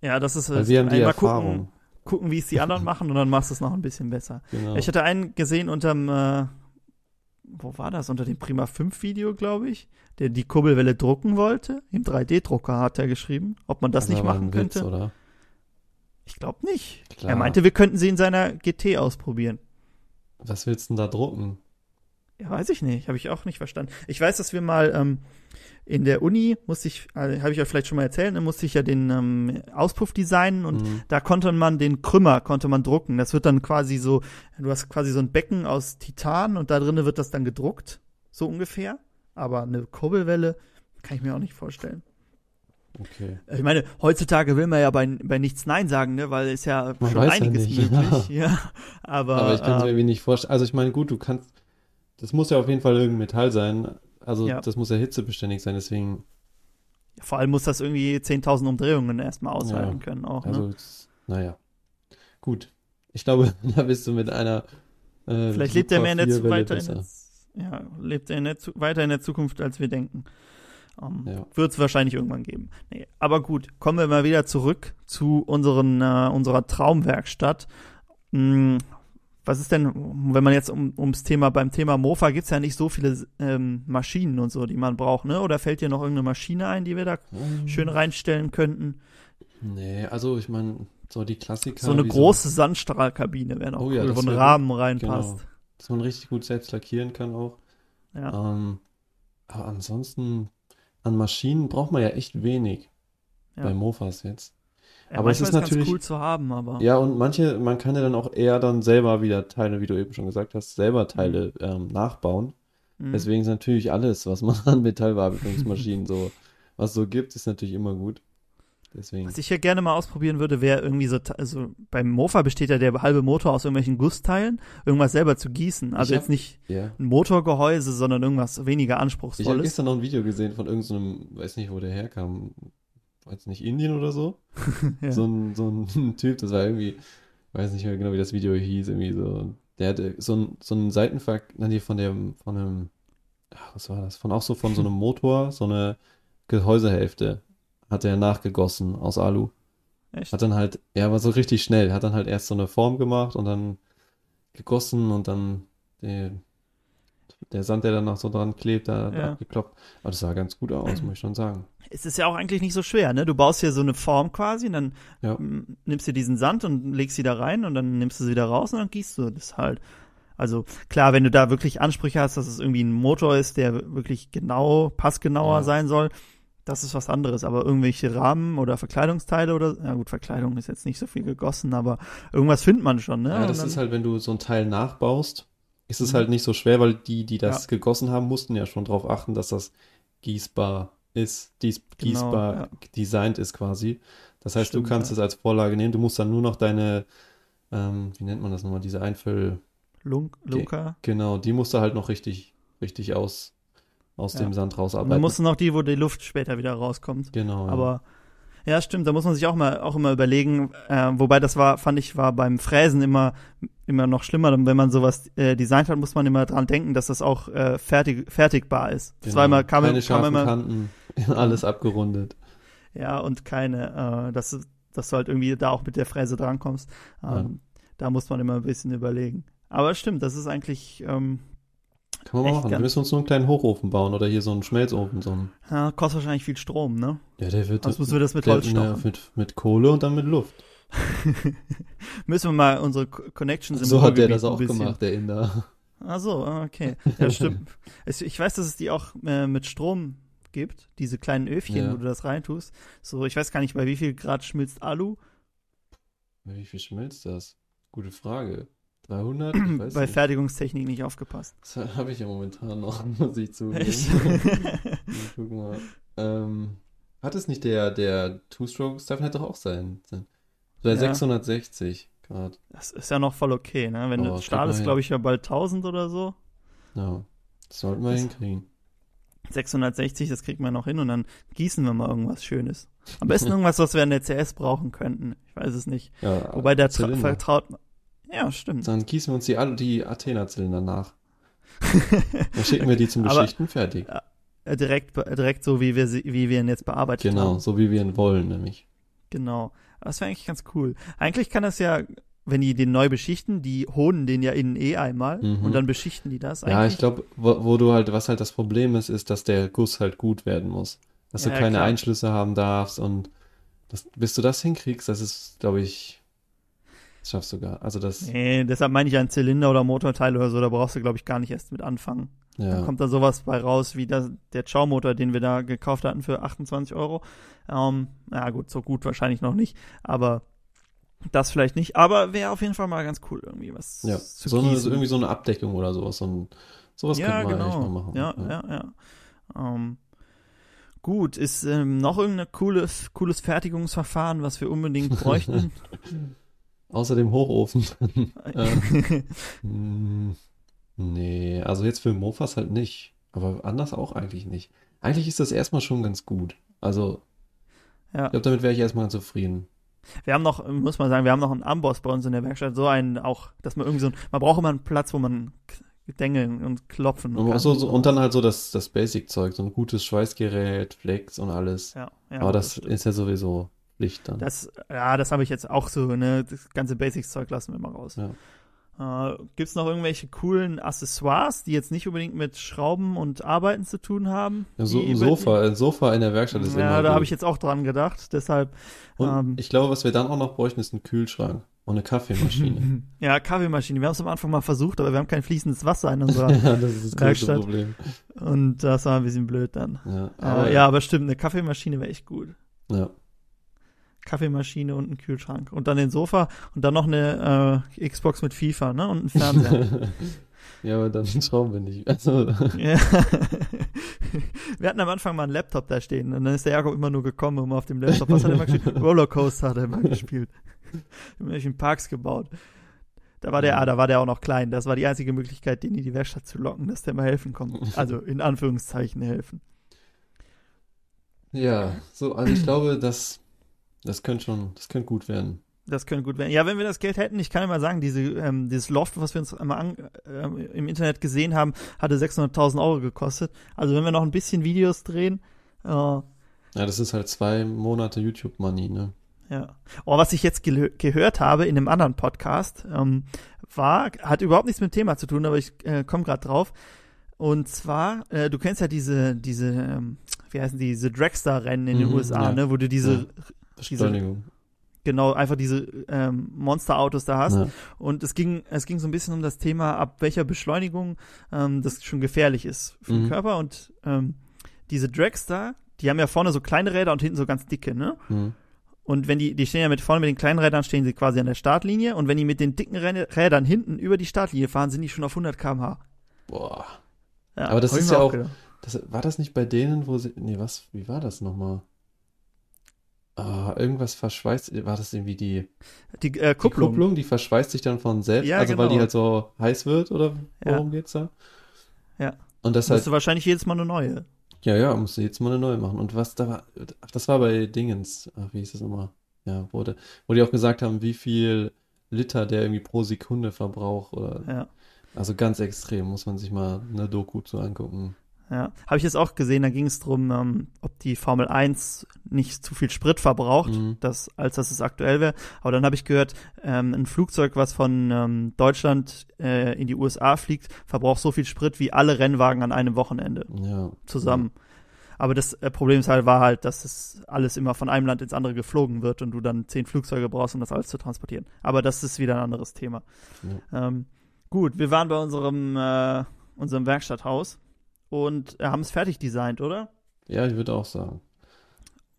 ja, das ist Weil wir haben die einmal Erfahrung. gucken, gucken, wie es die anderen machen und dann machst du es noch ein bisschen besser. Genau. Ich hatte einen gesehen unterm, äh, wo war das? Unter dem Prima 5 Video, glaube ich, der die Kurbelwelle drucken wollte. Im 3D-Drucker hat er geschrieben, ob man das ist nicht machen Witz, könnte. oder? Ich glaube nicht. Klar. Er meinte, wir könnten sie in seiner GT ausprobieren. Was willst du denn da drucken? Ja, weiß ich nicht. Habe ich auch nicht verstanden. Ich weiß, dass wir mal ähm, in der Uni, musste ich, äh, habe ich euch vielleicht schon mal erzählt, ne, musste ich ja den ähm, Auspuff designen und Mhm. da konnte man den Krümmer, konnte man drucken. Das wird dann quasi so, du hast quasi so ein Becken aus Titan und da drinnen wird das dann gedruckt, so ungefähr. Aber eine Kurbelwelle kann ich mir auch nicht vorstellen. Okay. Ich meine, heutzutage will man ja bei, bei nichts Nein sagen, ne, weil ist ja Man schon weiß ja einiges nicht, möglich. [LAUGHS] Ja. Aber, Aber ich kann es mir ähm, irgendwie nicht vorstellen. Also ich meine, gut, du kannst, das muss ja auf jeden Fall irgendein Metall sein. Also Ja. das muss ja hitzebeständig sein, deswegen, vor allem muss das irgendwie 10.000 Umdrehungen erstmal aushalten Ja. können auch. Ne? also, es- naja. Gut. Ich glaube, [LAUGHS] da bist du mit einer äh, Vielleicht lebt er mehr in der, weiter in der, ja, lebt er in der, weiter in der Zukunft, als wir denken. Ähm, Ja. Wird es wahrscheinlich irgendwann geben. Nee, aber gut, kommen wir mal wieder zurück zu unseren, äh, unserer Traumwerkstatt. Hm, was ist denn, wenn man jetzt um, ums Thema, beim Thema Mofa gibt's ja nicht so viele ähm, Maschinen und so, die man braucht, ne? Oder fällt dir noch irgendeine Maschine ein, die wir da Ähm, schön reinstellen könnten? Nee, also ich meine, so die Klassiker. So eine große Sandstrahlkabine wäre noch Oh cool, ja, wo ein Rahmen gut. reinpasst. Genau. dass man richtig gut selbst lackieren kann auch. Ja. Ähm, aber ansonsten, an Maschinen braucht man ja echt wenig. Ja. Bei Mofas jetzt. Ja, aber es ist ganz natürlich- cool zu haben, aber Ja, und manche, man kann ja dann auch eher dann selber wieder Teile, wie du eben schon gesagt hast, selber Teile ähm, nachbauen. Mhm. Deswegen ist natürlich alles, was man [LAUGHS] an Metallbearbeitungsmaschinen so, was so gibt, ist natürlich immer gut. Deswegen. Was ich ja gerne mal ausprobieren würde, wäre irgendwie so, also beim Mofa besteht ja der halbe Motor aus irgendwelchen Gussteilen, irgendwas selber zu gießen. Also hab- jetzt nicht Ja. ein Motorgehäuse, sondern irgendwas weniger Ich habe anspruchsvolles. gestern noch ein Video gesehen von irgendeinem, weiß nicht, wo der herkam, weiß nicht, Indien oder so. [LAUGHS] ja. So ein, so ein [LAUGHS] Typ, das war irgendwie, weiß nicht mehr genau, wie das Video hieß, irgendwie so. Der hatte so ein, so einen Seitenverk, nein, nee, von dem, von einem, ach, was war das? Von auch so von so einem [LAUGHS] Motor, so eine Gehäusehälfte hat er nachgegossen aus Alu. Echt? Hat dann halt, er war so richtig schnell, hat dann halt erst so eine Form gemacht und dann gegossen und dann der, der Sand, der dann noch so dran klebt, da Ja. abgekloppt. Aber das sah ganz gut aus, muss ich schon sagen. Es ist ja auch eigentlich nicht so schwer, ne? Du baust hier so eine Form quasi und dann Ja. mm, nimmst du diesen Sand und legst sie da rein und dann nimmst du sie wieder raus und dann gießt du das halt. Also klar, wenn du da wirklich Ansprüche hast, dass es irgendwie ein Motor ist, der wirklich genau, passgenauer Ja. sein soll, das ist was anderes. Aber irgendwelche Rahmen oder Verkleidungsteile oder, ja gut, Verkleidung ist jetzt nicht so viel gegossen, aber irgendwas findet man schon, ne? Ja, das ist halt, wenn du so ein Teil nachbaust, ist es Mhm. halt nicht so schwer, weil die, die das Ja. gegossen haben, mussten ja schon darauf achten, dass das gießbar ist, dies, Genau, gießbar ja. designt ist quasi. Das heißt, Stimmt, du kannst ja. es als Vorlage nehmen, du musst dann nur noch deine, ähm, wie nennt man das nochmal, diese Einfüll, Lunk, Lunker. genau, die musst du halt noch richtig, richtig aus, aus Ja. dem Sand Und dann rausarbeiten. musst du noch die, wo die Luft später wieder rauskommt. Genau, ja. Aber ja, stimmt, da muss man sich auch mal auch immer überlegen, äh, wobei das war, fand ich, war beim Fräsen immer immer noch schlimmer, denn wenn man sowas äh, designt hat, muss man immer dran denken, dass das auch äh, fertig, fertigbar ist. Das Genau. war immer, kam, Keine kam immer, Kanten, [LAUGHS] alles abgerundet. ja, und keine, äh, dass, dass du halt irgendwie da auch mit der Fräse drankommst. Ähm, Ja. Da muss man immer ein bisschen überlegen. Aber stimmt, das ist eigentlich, ähm, Kann man mal machen. Wir müssen uns nur einen kleinen Hochofen bauen oder hier so einen Schmelzofen, so einen. ja, kostet wahrscheinlich viel Strom, ne? Ja, der wird. Sonst müssen wir das mit der- Holz ne, mit, mit Kohle und dann mit Luft. [LAUGHS] Müssen wir mal unsere Co- Connections im So hat der das auch gemacht, der Inder. Ach so, ah, okay. Ja, stimmt. [LAUGHS] Ich weiß, dass es die auch äh, mit Strom gibt, diese kleinen Öfchen, Ja. wo du das reintust. So, ich weiß gar nicht, bei wie viel Grad schmilzt Alu. Wie viel schmilzt das? Gute Frage. 300? Ich [CLEARS THROAT] weiß bei nicht. Fertigungstechnik nicht aufgepasst. Das habe ich ja momentan noch, [LAUGHS] muss ich [LAUGHS] zugeben. Ich guck mal. Ähm, hat es nicht der, der Two-Stroke? Stefan hätte doch auch sein. sein. Bei Ja. 660 Grad. Das ist ja noch voll okay, ne? Wenn Aber du Stahl ist, glaube ich, ja bald 1000 oder so. Ja, das sollten wir Das- hinkriegen. 660, das kriegt man noch hin und dann gießen wir mal irgendwas Schönes. Am besten irgendwas, was wir in der CS brauchen könnten. Ich weiß es nicht. Ja, Wobei der Zylinder. vertraut. Ja, stimmt. Dann gießen wir uns die, die Athena-Zylinder nach. [LAUGHS] Dann schicken wir die zum Aber- Beschichten, fertig. Äh, direkt, be- direkt so, wie wir, sie, wie wir ihn jetzt bearbeitet Genau, haben. so wie wir ihn wollen, nämlich. Genau. Das wäre eigentlich ganz cool. Eigentlich kann das ja, wenn die den neu beschichten, die hoden den ja innen eh einmal Mhm. und dann beschichten die das. Ja, Eigentlich- ich glaube, wo, wo du halt, was halt das Problem ist, ist, dass der Guss halt gut werden muss. Dass Ja, du ja, keine klar. Einschlüsse haben darfst und das, bis du das hinkriegst, das ist, glaube ich, das schaffst du gar. Also das, Nee, deshalb meine ich ein Zylinder oder Motorteil oder so, da brauchst du, glaube ich, gar nicht erst mit anfangen. Dann ja. kommt da sowas bei raus wie das, der Chow-Motor, den wir da gekauft hatten für 28 Euro. Ähm, ja gut, so gut wahrscheinlich noch nicht, aber das vielleicht nicht. Aber wäre auf jeden Fall mal ganz cool, irgendwie was Ja, zu so eine, irgendwie so eine Abdeckung oder sowas. So ein, sowas ja, könnte man genau. eigentlich mal machen. Ja, ja, ja. Ähm, gut, ist ähm, noch irgendein cooles, cooles Fertigungsverfahren, was wir unbedingt bräuchten? [LAUGHS] Außer dem Hochofen. [LAUGHS] [LAUGHS] hm, nee, also jetzt für Mofas halt nicht. Aber anders auch eigentlich nicht. Eigentlich ist das erstmal schon ganz gut. Also, ja. ich glaube, damit wäre ich erstmal zufrieden. Wir haben noch, muss man sagen, wir haben noch einen Amboss bei uns in der Werkstatt, so einen auch, dass man irgendwie so, ein, man braucht immer einen Platz, wo man dengeln und klopfen Und, kann. so, so, und dann halt so das, das Basic-Zeug, so ein gutes Schweißgerät, Flex und alles. ja, ja, Aber das stimmt. ist ja sowieso Pflicht dann. Das, ja, das habe ich jetzt auch so, ne, das ganze Basics-Zeug lassen wir mal raus. Ja. Äh, gibt's noch irgendwelche coolen Accessoires, die jetzt nicht unbedingt mit Schrauben und Arbeiten zu tun haben? Ja, so ein Sofa, ein Sofa in der Werkstatt ist Ja, immer da gut. habe ich jetzt auch dran gedacht, deshalb, Und ähm, ich glaube, was wir dann auch noch bräuchten, ist ein Kühlschrank und eine Kaffeemaschine. [LAUGHS] ja, Kaffeemaschine. Wir haben es am Anfang mal versucht, aber wir haben kein fließendes Wasser in unserer, [LAUGHS] ja, das ist das größte Werkstatt. Problem. und das war ein bisschen blöd dann. Ja, Aber, ja, aber stimmt, eine Kaffeemaschine wäre echt gut. ja. Kaffeemaschine und ein Kühlschrank. Und dann den Sofa und dann noch eine äh, Xbox mit FIFA, ne? Und ein Fernseher. [LAUGHS] ja, aber dann schrauben wir nicht. Also, [LAUGHS] ja. Wir hatten am Anfang mal einen Laptop da stehen und dann ist der Jakob immer nur gekommen, um auf dem Laptop, was hat er immer gespielt? [LAUGHS] Rollercoaster hat er immer gespielt. In Parks gebaut. Da war der, ah, da war der auch noch klein. Das war die einzige Möglichkeit, den in die Werkstatt zu locken, dass der mal helfen kommt. Also in Anführungszeichen helfen. ja, so, also ich glaube, das, das könnte schon, das könnte gut werden. Das könnte gut werden. Ja, wenn wir das Geld hätten, ich kann ja mal sagen, diese, ähm, dieses Loft, was wir uns einmal an, ähm, im Internet gesehen haben, hatte 600.000 Euro gekostet. Also wenn wir noch ein bisschen Videos drehen, äh, Ja, das ist halt zwei Monate YouTube-Money, ne? ja. Oh, was ich jetzt gel- gehört habe in einem anderen Podcast, ähm, war, hat überhaupt nichts mit dem Thema zu tun, aber ich äh, komme gerade drauf. Und zwar, äh, du kennst ja diese, diese, ähm, wie heißen die, diese Dragster-Rennen in den Mhm, USA, ja. ne, wo du diese, Ja. Beschleunigung. genau, einfach diese ähm, Monsterautos da hast. Ja. Und es ging, es ging so ein bisschen um das Thema, ab welcher Beschleunigung ähm, das schon gefährlich ist für den Mhm. Körper. Und ähm, diese Dragster, die haben ja vorne so kleine Räder und hinten so ganz dicke, ne? Mhm. Und wenn die, die stehen ja mit vorne mit den kleinen Rädern, stehen sie quasi an der Startlinie. Und wenn die mit den dicken Rä- Rädern hinten über die Startlinie fahren, sind die schon auf 100 km/h. Boah. Ja, Aber das ist ja auch-. Das, war das nicht bei denen, wo sie. Nee, was? Wie war das nochmal? Ah, irgendwas verschweißt. War das irgendwie die, Die äh, die Kupplung. Kupplung? Die verschweißt sich dann von selbst? Ja, also weil die genau. halt so heiß wird? Oder Ja. worum geht's da? Ja. Und das Das halt. musst du wahrscheinlich jedes Mal eine neue. Ja, ja, musst du jetzt mal eine neue machen. Und was da war. Ach, das war bei Dingens. Ach, wie hieß das nochmal? Ja, wurde, wo die auch gesagt haben, wie viel Liter der irgendwie pro Sekunde verbraucht. Oder, Ja. also ganz extrem. Muss man sich mal eine Doku zu angucken. Ja, habe ich jetzt auch gesehen, da ging es drum, ähm, ob die Formel 1 nicht zu viel Sprit verbraucht, Mhm. das, als dass es aktuell wäre. Aber dann habe ich gehört, ähm, ein Flugzeug, was von ähm, Deutschland äh, in die USA fliegt, verbraucht so viel Sprit wie alle Rennwagen an einem Wochenende Ja. zusammen. Aber das äh, Problem ist halt, war halt, dass es alles immer von einem Land ins andere geflogen wird und du dann zehn Flugzeuge brauchst, um das alles zu transportieren. Aber das ist wieder ein anderes Thema. Ähm, gut, wir waren bei unserem, äh, unserem Werkstatthaus und äh, haben es fertig designt, oder? Ja, ich würde auch sagen.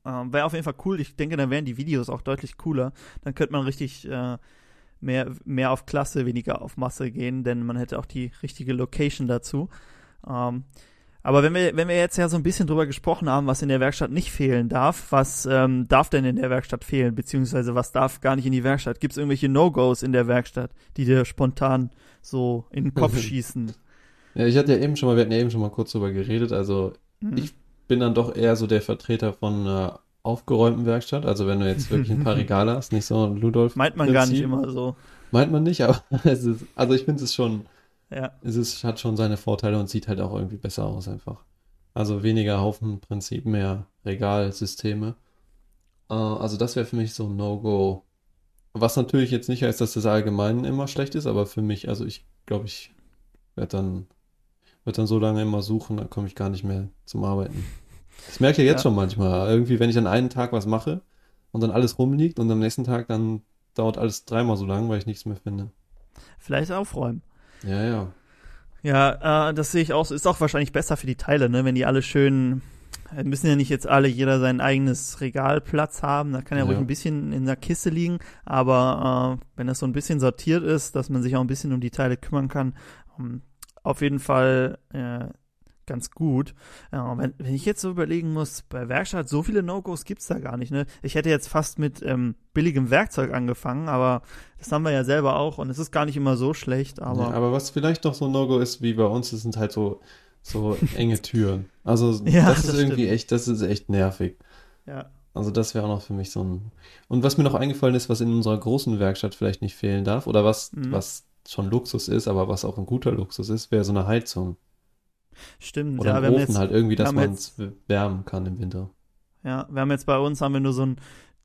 Ähm, Wäre auf jeden Fall cool. Ich denke, dann wären die Videos auch deutlich cooler. Dann könnte man richtig äh, mehr, mehr auf Klasse, weniger auf Masse gehen, denn man hätte auch die richtige Location dazu. Ähm, Aber wenn wir, wenn wir jetzt ja so ein bisschen drüber gesprochen haben, was in der Werkstatt nicht fehlen darf, was ähm, darf denn in der Werkstatt fehlen, beziehungsweise was darf gar nicht in die Werkstatt? Gibt es irgendwelche No-Gos in der Werkstatt, die dir spontan so in den Kopf [LAUGHS] schießen? Ja, ich hatte ja eben schon mal, wir hatten ja eben schon mal kurz drüber geredet, also Mhm. ich bin dann doch eher so der Vertreter von einer aufgeräumten Werkstatt, also wenn du jetzt wirklich ein paar [LAUGHS] Regale hast, nicht so ein Ludolf. Meint man gar nicht Prinzip. immer so. Meint man nicht, aber [LAUGHS] es ist, also ich finde es schon, Ja. es ist, hat schon seine Vorteile und sieht halt auch irgendwie besser aus einfach. Also weniger Haufenprinzip, mehr Regalsysteme. Äh, also das wäre für mich so ein No-Go. Was natürlich jetzt nicht heißt, dass das allgemein immer schlecht ist, aber für mich, also ich glaube, ich werde dann, werd dann so lange immer suchen, dann komme ich gar nicht mehr zum Arbeiten. Das merke ich ja jetzt Ja. schon manchmal. Irgendwie, wenn ich an einem Tag was mache und dann alles rumliegt und am nächsten Tag dann dauert alles dreimal so lang, weil ich nichts mehr finde. Vielleicht aufräumen. Ja, ja. Ja, äh, das sehe ich auch. so. Ist auch wahrscheinlich besser für die Teile, ne? Wenn die alle schön, äh, müssen ja nicht jetzt alle jeder sein eigenes Regalplatz haben. Da kann ja, Ja. ruhig ein bisschen in der Kiste liegen. Aber äh, wenn das so ein bisschen sortiert ist, dass man sich auch ein bisschen um die Teile kümmern kann, ähm, auf jeden Fall äh, ganz gut. Ja, wenn, wenn ich jetzt so überlegen muss, bei Werkstatt so viele No-Gos gibt's da gar nicht. Ne? Ich hätte jetzt fast mit ähm, billigem Werkzeug angefangen, aber das haben wir ja selber auch und es ist gar nicht immer so schlecht. Aber Ja, aber was vielleicht noch so ein No-Go ist, wie bei uns, das sind halt so, so [LAUGHS] enge Türen. Also Ja, das ist das irgendwie stimmt. echt, das ist echt nervig. ja. Also das wäre auch noch für mich so ein. Und was mir noch eingefallen ist, was in unserer großen Werkstatt vielleicht nicht fehlen darf, oder was, Mhm. was schon Luxus ist, aber was auch ein guter Luxus ist, wäre so eine Heizung. Stimmt, Oder ja, ein wir haben Ofen jetzt, halt irgendwie, dass haben man es wärmen kann im Winter. ja, wir haben jetzt bei uns haben wir nur so ein,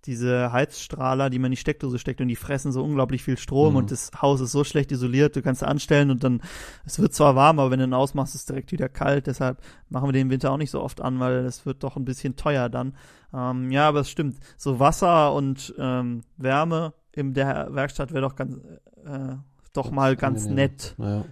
diese Heizstrahler, die man in die Steckdose steckt und die fressen so unglaublich viel Strom Mhm. und das Haus ist so schlecht isoliert, du kannst anstellen und dann, es wird zwar warm, aber wenn du ihn ausmachst, ist es direkt wieder kalt, deshalb machen wir den Winter auch nicht so oft an, weil es wird doch ein bisschen teuer dann. Ähm, ja, aber es stimmt, so Wasser und ähm, Wärme in der Werkstatt wäre doch ganz, äh, doch mal ganz nett. Naja.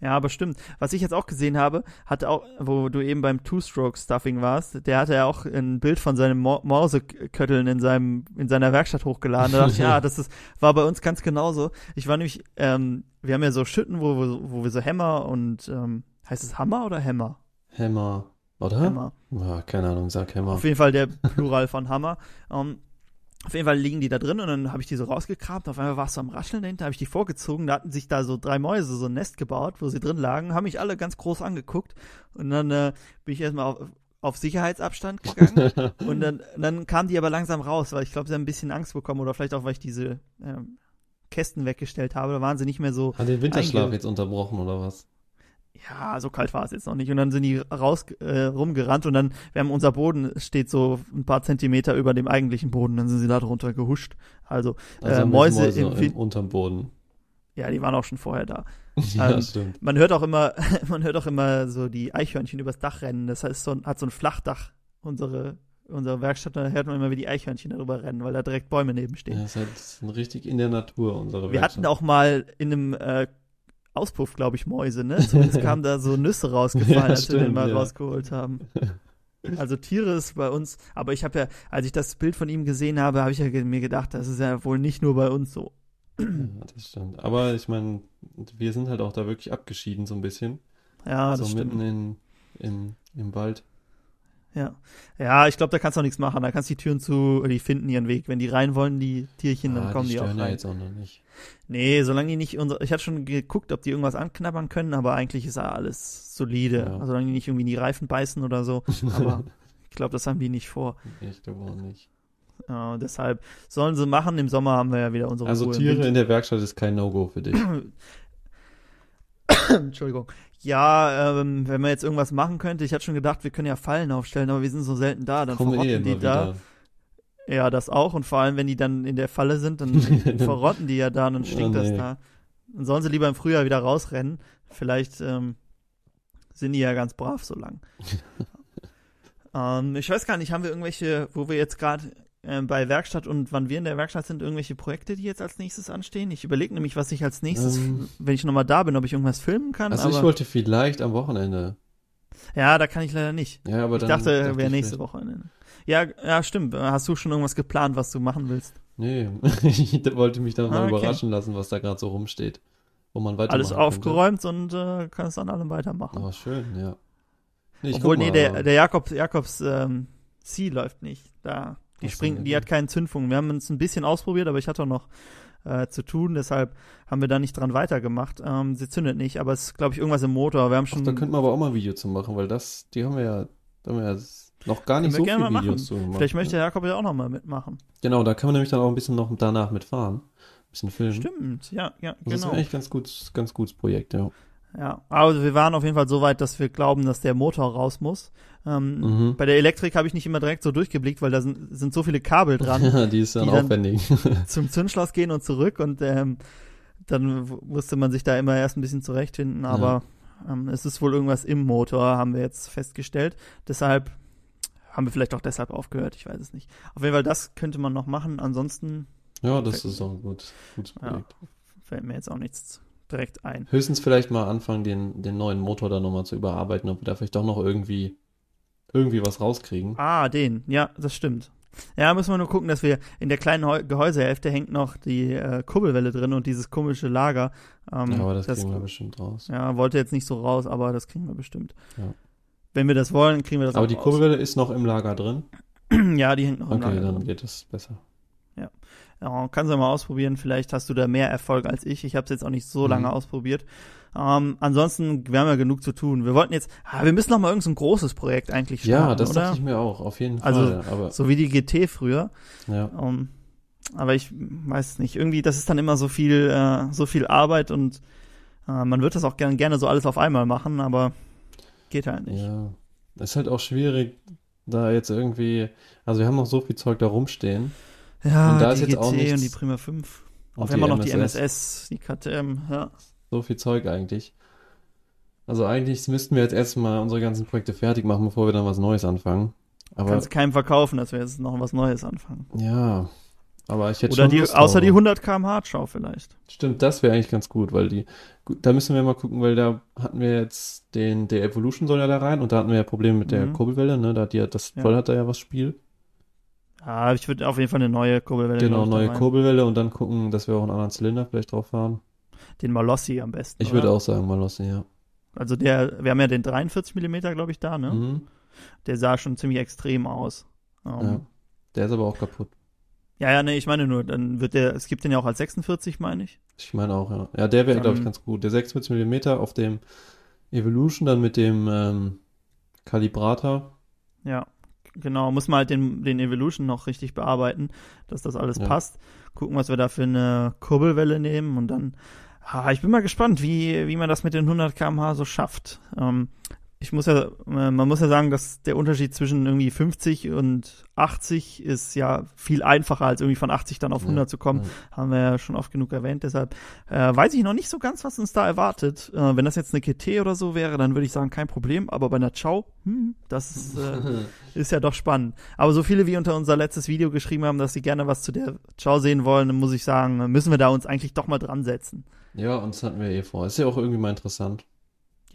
Ja, aber stimmt. Was ich jetzt auch gesehen habe, hat auch, wo du eben beim Two-Stroke-Stuffing warst, der hatte ja auch ein Bild von seinem Mausekötteln in seinem, in seiner Werkstatt hochgeladen. Da dachte ich, [LAUGHS] ja, das ist, war bei uns ganz genauso. Ich war nämlich, ähm, wir haben ja so Schütten, wo, wo, wo wir so Hämmer und, ähm, heißt es Hammer oder Hämmer? Hämmer. Oder? Hämmer. Ja, keine Ahnung, sag Hämmer. Auf jeden Fall der Plural von Hammer. [LAUGHS] Ähm, auf jeden Fall liegen die da drin und dann habe ich die so rausgekramt. Auf einmal war es so am Rascheln dahinter, habe ich die vorgezogen. Da hatten sich da so drei Mäuse so ein Nest gebaut, wo sie drin lagen, haben mich alle ganz groß angeguckt. Und dann äh, bin ich erstmal auf, auf Sicherheitsabstand gegangen. [LAUGHS] und dann, dann kamen die aber langsam raus, weil ich glaube, sie haben ein bisschen Angst bekommen oder vielleicht auch, weil ich diese ähm, Kästen weggestellt habe. Da waren sie nicht mehr so Hat den Winterschlaf jetzt unterbrochen oder was? Ja, so kalt war es jetzt noch nicht. Und dann sind die raus äh, rumgerannt und dann, wir haben unser Boden steht so ein paar Zentimeter über dem eigentlichen Boden, dann sind sie da drunter gehuscht. Also, Also äh, Mäuse Mäuse im im, unterm Boden. ja, die waren auch schon vorher da. [LAUGHS] Ja, Ähm, stimmt. Man hört auch immer, [LAUGHS] man hört auch immer so die Eichhörnchen übers Dach rennen. Das heißt, so ein, hat so ein Flachdach, unsere, unsere Werkstatt, da hört man immer, wie die Eichhörnchen darüber rennen, weil da direkt Bäume nebenstehen. Ja, ist halt das ist richtig in der Natur, unsere Wir hatten Werkstatt. auch mal in einem äh, Auspuff, glaube ich, Mäuse, ne? Zumindest kamen da so Nüsse rausgefallen, [LAUGHS] Ja, als wir den stimmt, mal ja. rausgeholt haben. [LAUGHS] Also Tiere ist bei uns, aber ich habe ja, als ich das Bild von ihm gesehen habe, habe ich ja mir gedacht, das ist ja wohl nicht nur bei uns so. Ja, das stimmt. Aber ich meine, wir sind halt auch da wirklich abgeschieden so ein bisschen. Ja, das so stimmt. mitten in, im, im Wald. Ja, ja ich glaube, da kannst du auch nichts machen. Da kannst du die Türen zu, die finden ihren Weg. Wenn die rein wollen, die Tierchen, dann Ah, kommen die die, auch stören ja rein. jetzt auch noch nicht. Nee, solange die nicht unsere, ich hatte schon geguckt, ob die irgendwas anknabbern können, aber eigentlich ist alles solide. Ja. Also solange die nicht irgendwie in die Reifen beißen oder so. Aber [LAUGHS] ich glaube, das haben die nicht vor. Ich glaube auch nicht. Ja, deshalb sollen sie machen. Im Sommer haben wir ja wieder unsere Also Ruhe. Tiere in der Werkstatt ist kein No-Go für dich. [COUGHS] Entschuldigung. Ja, ähm, wenn man jetzt irgendwas machen könnte, ich hatte schon gedacht, wir können ja Fallen aufstellen, aber wir sind so selten da, dann Kommen eh verrotten die immer da. wieder. Ja, das auch. Und vor allem, wenn die dann in der Falle sind, [LAUGHS] dann verrotten die ja da und dann stinkt Oh, das nee. da. Dann sollen sie lieber im Frühjahr wieder rausrennen. Vielleicht ähm, sind die ja ganz brav so lang. [LAUGHS] ähm, ich weiß gar nicht, haben wir irgendwelche, wo wir jetzt gerade ähm, bei Werkstatt und wann wir in der Werkstatt sind, irgendwelche Projekte, die jetzt als nächstes anstehen? Ich überlege nämlich, was ich als nächstes, Ähm. wenn ich nochmal da bin, ob ich irgendwas filmen kann. Also ich aber, wollte vielleicht am Wochenende. ja, da kann ich leider nicht. Ja, aber Ich dann dachte, wäre ich nächste vielleicht- Woche. Ja, ja, stimmt. Hast du schon irgendwas geplant, was du machen willst? Nee, [LAUGHS] ich wollte mich dann Ah, mal okay. überraschen lassen, was da gerade so rumsteht. Wo man weitermachen Alles könnte. aufgeräumt und äh, kannst an allem weitermachen. Oh, schön, ja. Nee, ich Obwohl, nee, mal, der, der Jakobs, Jakobs ähm, C läuft nicht. Da, die Ach springt, die hat keinen Zündfunken. Wir haben uns ein bisschen ausprobiert, aber ich hatte auch noch äh, zu tun, deshalb haben wir da nicht dran weitergemacht. Ähm, sie zündet nicht, aber es ist, glaube ich, irgendwas im Motor. Wir haben Ach, schon. da könnten wir aber auch mal ein Video zu machen, weil das, die haben wir ja, da haben wir ja noch gar nicht Können wir so viele Videos machen. zu gemacht. vielleicht möchte ne? Jakob ja auch noch mal mitmachen. Genau, da kann man nämlich dann auch ein bisschen noch danach mitfahren. Ein bisschen filmen. Stimmt, ja, ja, Das ist genau. eigentlich ganz gut, ganz gutes Projekt, ja. Ja, aber wir waren auf jeden Fall so weit, dass wir glauben, dass der Motor raus muss. Ähm, Mhm. Bei der Elektrik habe ich nicht immer direkt so durchgeblickt, weil da sind, sind so viele Kabel dran. [LAUGHS] Ja, die ist dann Die dann- aufwendig. [LAUGHS] zum Zündschloss gehen und zurück und ähm, dann musste man sich da immer erst ein bisschen zurechtfinden, aber ähm, es ist wohl irgendwas im Motor, haben wir jetzt festgestellt. Deshalb haben wir vielleicht auch deshalb aufgehört, ich weiß es nicht. Auf jeden Fall, das könnte man noch machen, ansonsten ja, das ist auch gut, gutes Ja. Projekt. fällt mir jetzt auch nichts direkt ein. Höchstens vielleicht mal anfangen, den, den neuen Motor dann nochmal zu überarbeiten, ob wir da vielleicht doch noch irgendwie, irgendwie was rauskriegen. Ah, den, ja, das stimmt. Ja, müssen wir nur gucken, dass wir in der kleinen Gehäusehälfte hängt noch die äh, Kurbelwelle drin und dieses komische Lager. Ähm, ja, aber das, kriegen wir bestimmt raus. Ja, wollte jetzt nicht so raus, aber das kriegen wir bestimmt. Ja. Wenn wir das wollen, kriegen wir das Aber auch die raus. Kurbelwelle ist noch im Lager drin. [CLEARS THROAT] ja, die hängt noch im Okay, Lager. dann drin. geht das besser. Ja, kannst du mal ausprobieren. Vielleicht hast du da mehr Erfolg als ich. Ich habe es jetzt auch nicht so Mhm. lange ausprobiert. Ähm, ansonsten, wir haben ja genug zu tun. Wir wollten jetzt, ah, wir müssen noch mal irgendein so ein großes Projekt eigentlich starten, Ja, das oder? dachte ich mir auch, auf jeden Also, Fall. Aber So wie die GT früher. ja, Ähm, aber ich weiß nicht. Irgendwie, das ist dann immer so viel, äh, so viel Arbeit und äh, man wird das auch gern, gerne so alles auf einmal machen, aber geht halt nicht. ja. Ist halt auch schwierig, da jetzt irgendwie, also wir haben noch so viel Zeug da rumstehen. Ja, Und da die ist jetzt GT auch nichts- und die Prima 5. Und wir haben noch die MSS. Die KTM, ja. So viel Zeug eigentlich. Also eigentlich müssten wir jetzt erstmal unsere ganzen Projekte fertig machen, bevor wir dann was Neues anfangen. Aber Kannst keinem verkaufen, dass wir jetzt noch was Neues anfangen. ja, aber ich hätte Oder schon die, außer die 100 km Hardschau vielleicht. Stimmt, das wäre eigentlich ganz gut, weil die, gut, da müssen wir mal gucken, weil da hatten wir jetzt den, der Evolution soll ja da rein und da hatten wir ja Probleme mit der Mhm. Kurbelwelle, ne, da hat die, das Ja. voll hat da ja was Spiel. Ja, ich würde auf jeden Fall eine neue Kurbelwelle Genau, neue. Kurbelwelle und dann gucken, dass wir auch einen anderen Zylinder vielleicht drauf fahren. Den Malossi am besten. Ich würde auch sagen, mal lassen, ja. Also der, wir haben ja den 43 mm, glaube ich, da, ne? Mhm. Der sah schon ziemlich extrem aus. Ähm, Ja. Der ist aber auch kaputt. ja, ja, nee, ich meine nur, dann wird der, es gibt den ja auch als 46, meine ich. Ich meine auch, ja. Ja, der wäre, glaube ich, ganz gut. Der 46 mm auf dem Evolution, dann mit dem ähm, Kalibrator. Ja, genau. Muss man halt den, den Evolution noch richtig bearbeiten, dass das alles Ja. passt. Gucken, was wir da für eine Kurbelwelle nehmen und dann, ah, ich bin mal gespannt, wie, wie man das mit den 100 km/h so schafft. Ähm, ich muss ja, äh, man muss ja sagen, dass der Unterschied zwischen irgendwie 50 und 80 ist ja viel einfacher, als irgendwie von 80 dann auf Ja, 100 zu kommen. ja. Haben wir ja schon oft genug erwähnt. Deshalb äh, weiß ich noch nicht so ganz, was uns da erwartet. Äh, wenn das jetzt eine KT oder so wäre, dann würde ich sagen, kein Problem. Aber bei einer Chow, hm, das ist, äh, ist ja doch spannend. Aber so viele wie unter unser letztes Video geschrieben haben, dass sie gerne was zu der Chow sehen wollen, dann muss ich sagen, müssen wir da uns eigentlich doch mal dran setzen. Ja, und das hatten wir eh vor. Ist ja auch irgendwie mal interessant.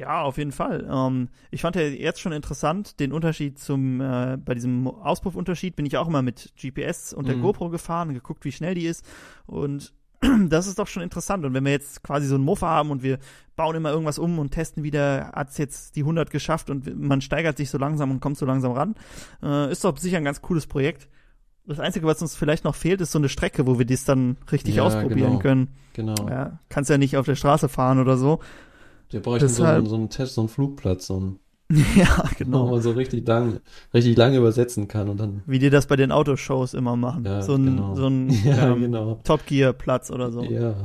Ja, auf jeden Fall. Ähm, ich fand ja jetzt schon interessant, den Unterschied zum, äh, bei diesem Auspuffunterschied bin ich auch immer mit GPS und der Mhm. GoPro gefahren geguckt, wie schnell die ist. Und [CLEARS THROAT] das ist doch schon interessant. Und wenn wir jetzt quasi so einen Muffer haben und wir bauen immer irgendwas um und testen wieder, hat's jetzt die 100 geschafft und man steigert sich so langsam und kommt so langsam ran, äh, ist doch sicher ein ganz cooles Projekt. Das Einzige, was uns vielleicht noch fehlt, ist so eine Strecke, wo wir das dann richtig Ja, ausprobieren genau. können. Genau. Ja, kannst ja nicht auf der Straße fahren oder so. Wir bräuchten so Deshalb- einen, so einen Test, so einen Flugplatz, so einen, [LAUGHS] ja, wo genau. man so richtig lang, richtig lang übersetzen kann und dann. Wie die das bei den Autoshows immer machen. Ja, so ein, genau. so ein [LAUGHS] Ja, ähm, genau. Top Gear Platz oder so. Ja.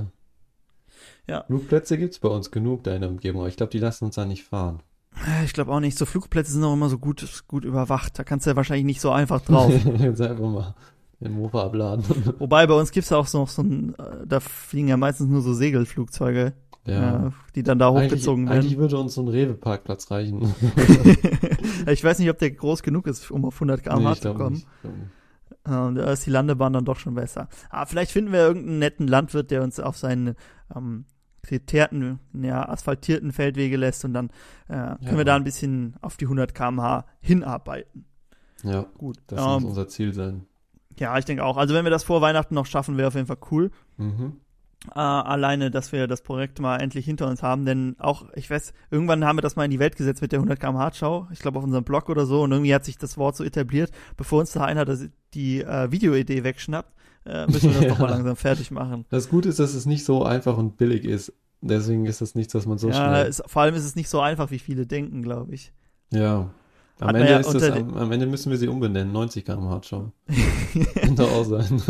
Ja. Flugplätze gibt's bei uns genug da in der Umgebung, aber ich glaube, die lassen uns da nicht fahren. Ich glaube auch nicht. So Flugplätze sind auch immer so gut, gut überwacht. Da kannst du ja wahrscheinlich nicht so einfach drauf. [LAUGHS] Jetzt einfach mal den Mofa abladen. Wobei bei uns gibt's ja auch so noch so ein, äh, da fliegen ja meistens nur so Segelflugzeuge, Ja. die dann da Eigentlich, hochgezogen eigentlich werden. würde uns so ein Rewe-Parkplatz reichen. [LAUGHS] ich weiß nicht, ob der groß genug ist, um auf 100 km/h Nee, zu kommen. Ähm, da ist die Landebahn dann doch schon besser. Aber vielleicht finden wir irgendeinen netten Landwirt, der uns auf seinen ähm, geteerten, ja, asphaltierten Feldwege lässt und dann äh, können Ja. wir da ein bisschen auf die 100 km/h hinarbeiten. Ja, Gut. das muss Ähm, unser Ziel sein. ja, ich denke auch. Also wenn wir das vor Weihnachten noch schaffen, wäre auf jeden Fall cool. Mhm. Äh, alleine, dass wir das Projekt mal endlich hinter uns haben, denn auch, ich weiß, irgendwann haben wir das mal in die Welt gesetzt mit der 100 km Hardschau, ich glaube auf unserem Blog oder so, und irgendwie hat sich das Wort so etabliert, bevor uns da einer das, die äh, Videoidee wegschnappt, äh, müssen wir das [LAUGHS] Ja. doch mal langsam fertig machen. Das Gute ist, dass es nicht so einfach und billig ist. Deswegen ist das nichts, was man so ja, schnell. es, vor allem ist es nicht so einfach, wie viele denken, glaube ich. Ja. Am Ende, ja ist das, am, am Ende müssen wir sie umbenennen. 90 km Hardschau. Könnte auch sein.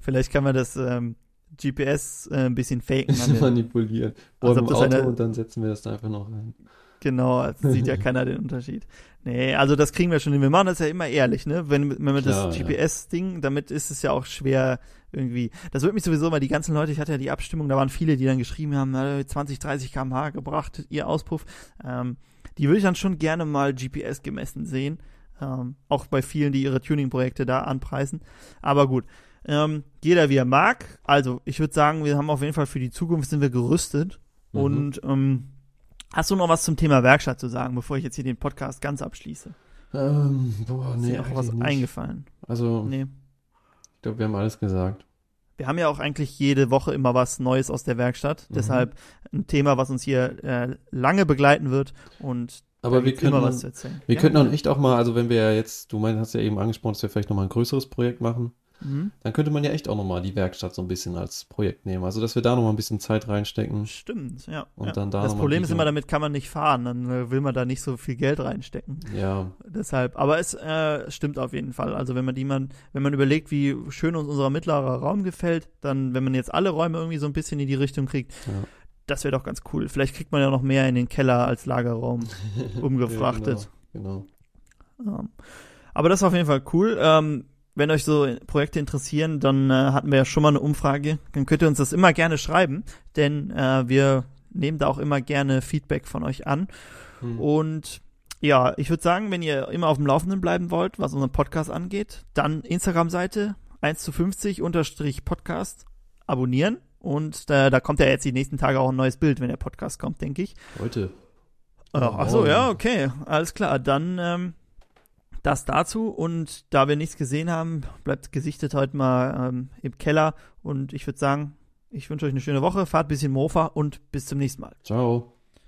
Vielleicht kann man das ähm, GPS äh, ein bisschen [LAUGHS] faken. an den- Manipulieren. Als Oder ob im das Auto eine- und dann setzen wir das da einfach noch rein. Genau, [LAUGHS] sieht ja keiner den Unterschied. Nee, also das kriegen wir schon hin. Wir machen das ja immer ehrlich, ne? Wenn, wenn wir das ja. GPS-Ding, damit ist es ja auch schwer irgendwie. Das wird mich sowieso mal, die ganzen Leute, ich hatte ja die Abstimmung, da waren viele, die dann geschrieben haben, äh, 20, 30 km/h gebracht, ihr Auspuff. Ähm, die würde ich dann schon gerne mal GPS gemessen sehen. Ähm, auch bei vielen, die ihre Tuning-Projekte da anpreisen. Aber gut. Ähm, jeder wie er mag. Also, ich würde sagen, wir haben auf jeden Fall für die Zukunft sind wir gerüstet. Mhm. Und ähm, hast du noch was zum Thema Werkstatt zu sagen, bevor ich jetzt hier den Podcast ganz abschließe? Ähm, boah, Ist nee, dir noch was nicht. eingefallen? Also, Nee. ich glaube, wir haben alles gesagt. Wir haben ja auch eigentlich jede Woche immer was Neues aus der Werkstatt. Mhm. Deshalb ein Thema, was uns hier äh, lange begleiten wird. Und Aber wir gibt's immer können, was zu erzählen. wir Ja. könnten auch echt auch mal, also wenn wir ja jetzt, du meinst, hast ja eben angesprochen, dass wir vielleicht nochmal ein größeres Projekt machen, Mhm. dann könnte man ja echt auch nochmal die Werkstatt so ein bisschen als Projekt nehmen. Also, dass wir da nochmal ein bisschen Zeit reinstecken. Stimmt, ja. Und ja. dann da das Problem ist immer, damit kann man nicht fahren. Dann äh, will man da nicht so viel Geld reinstecken. Ja, Deshalb, aber es äh, stimmt auf jeden Fall. Also wenn man die man, wenn man überlegt, wie schön uns unser mittlerer Raum gefällt, dann, wenn man jetzt alle Räume irgendwie so ein bisschen in die Richtung kriegt, Ja. das wäre doch ganz cool. Vielleicht kriegt man ja noch mehr in den Keller als Lagerraum [LAUGHS] umgefrachtet. Ja, genau. Ähm, aber das ist auf jeden Fall cool. Ähm, wenn euch so Projekte interessieren, dann äh, hatten wir ja schon mal eine Umfrage. Dann könnt ihr uns das immer gerne schreiben, denn äh, wir nehmen da auch immer gerne Feedback von euch an. Hm. Und ja, ich würde sagen, wenn ihr immer auf dem Laufenden bleiben wollt, was unseren Podcast angeht, dann Instagram-Seite 1 zu 50 unterstrich Podcast abonnieren. Und da, da kommt ja jetzt die nächsten Tage auch ein neues Bild, wenn der Podcast kommt, denke ich. Heute. Oh, ach so, ja, okay, alles klar. Dann ähm, das dazu. Und da wir nichts gesehen haben, bleibt gesichtet heute mal ähm, im Keller. Und ich würde sagen, ich wünsche euch eine schöne Woche, fahrt ein bisschen Mofa und bis zum nächsten Mal. Ciao.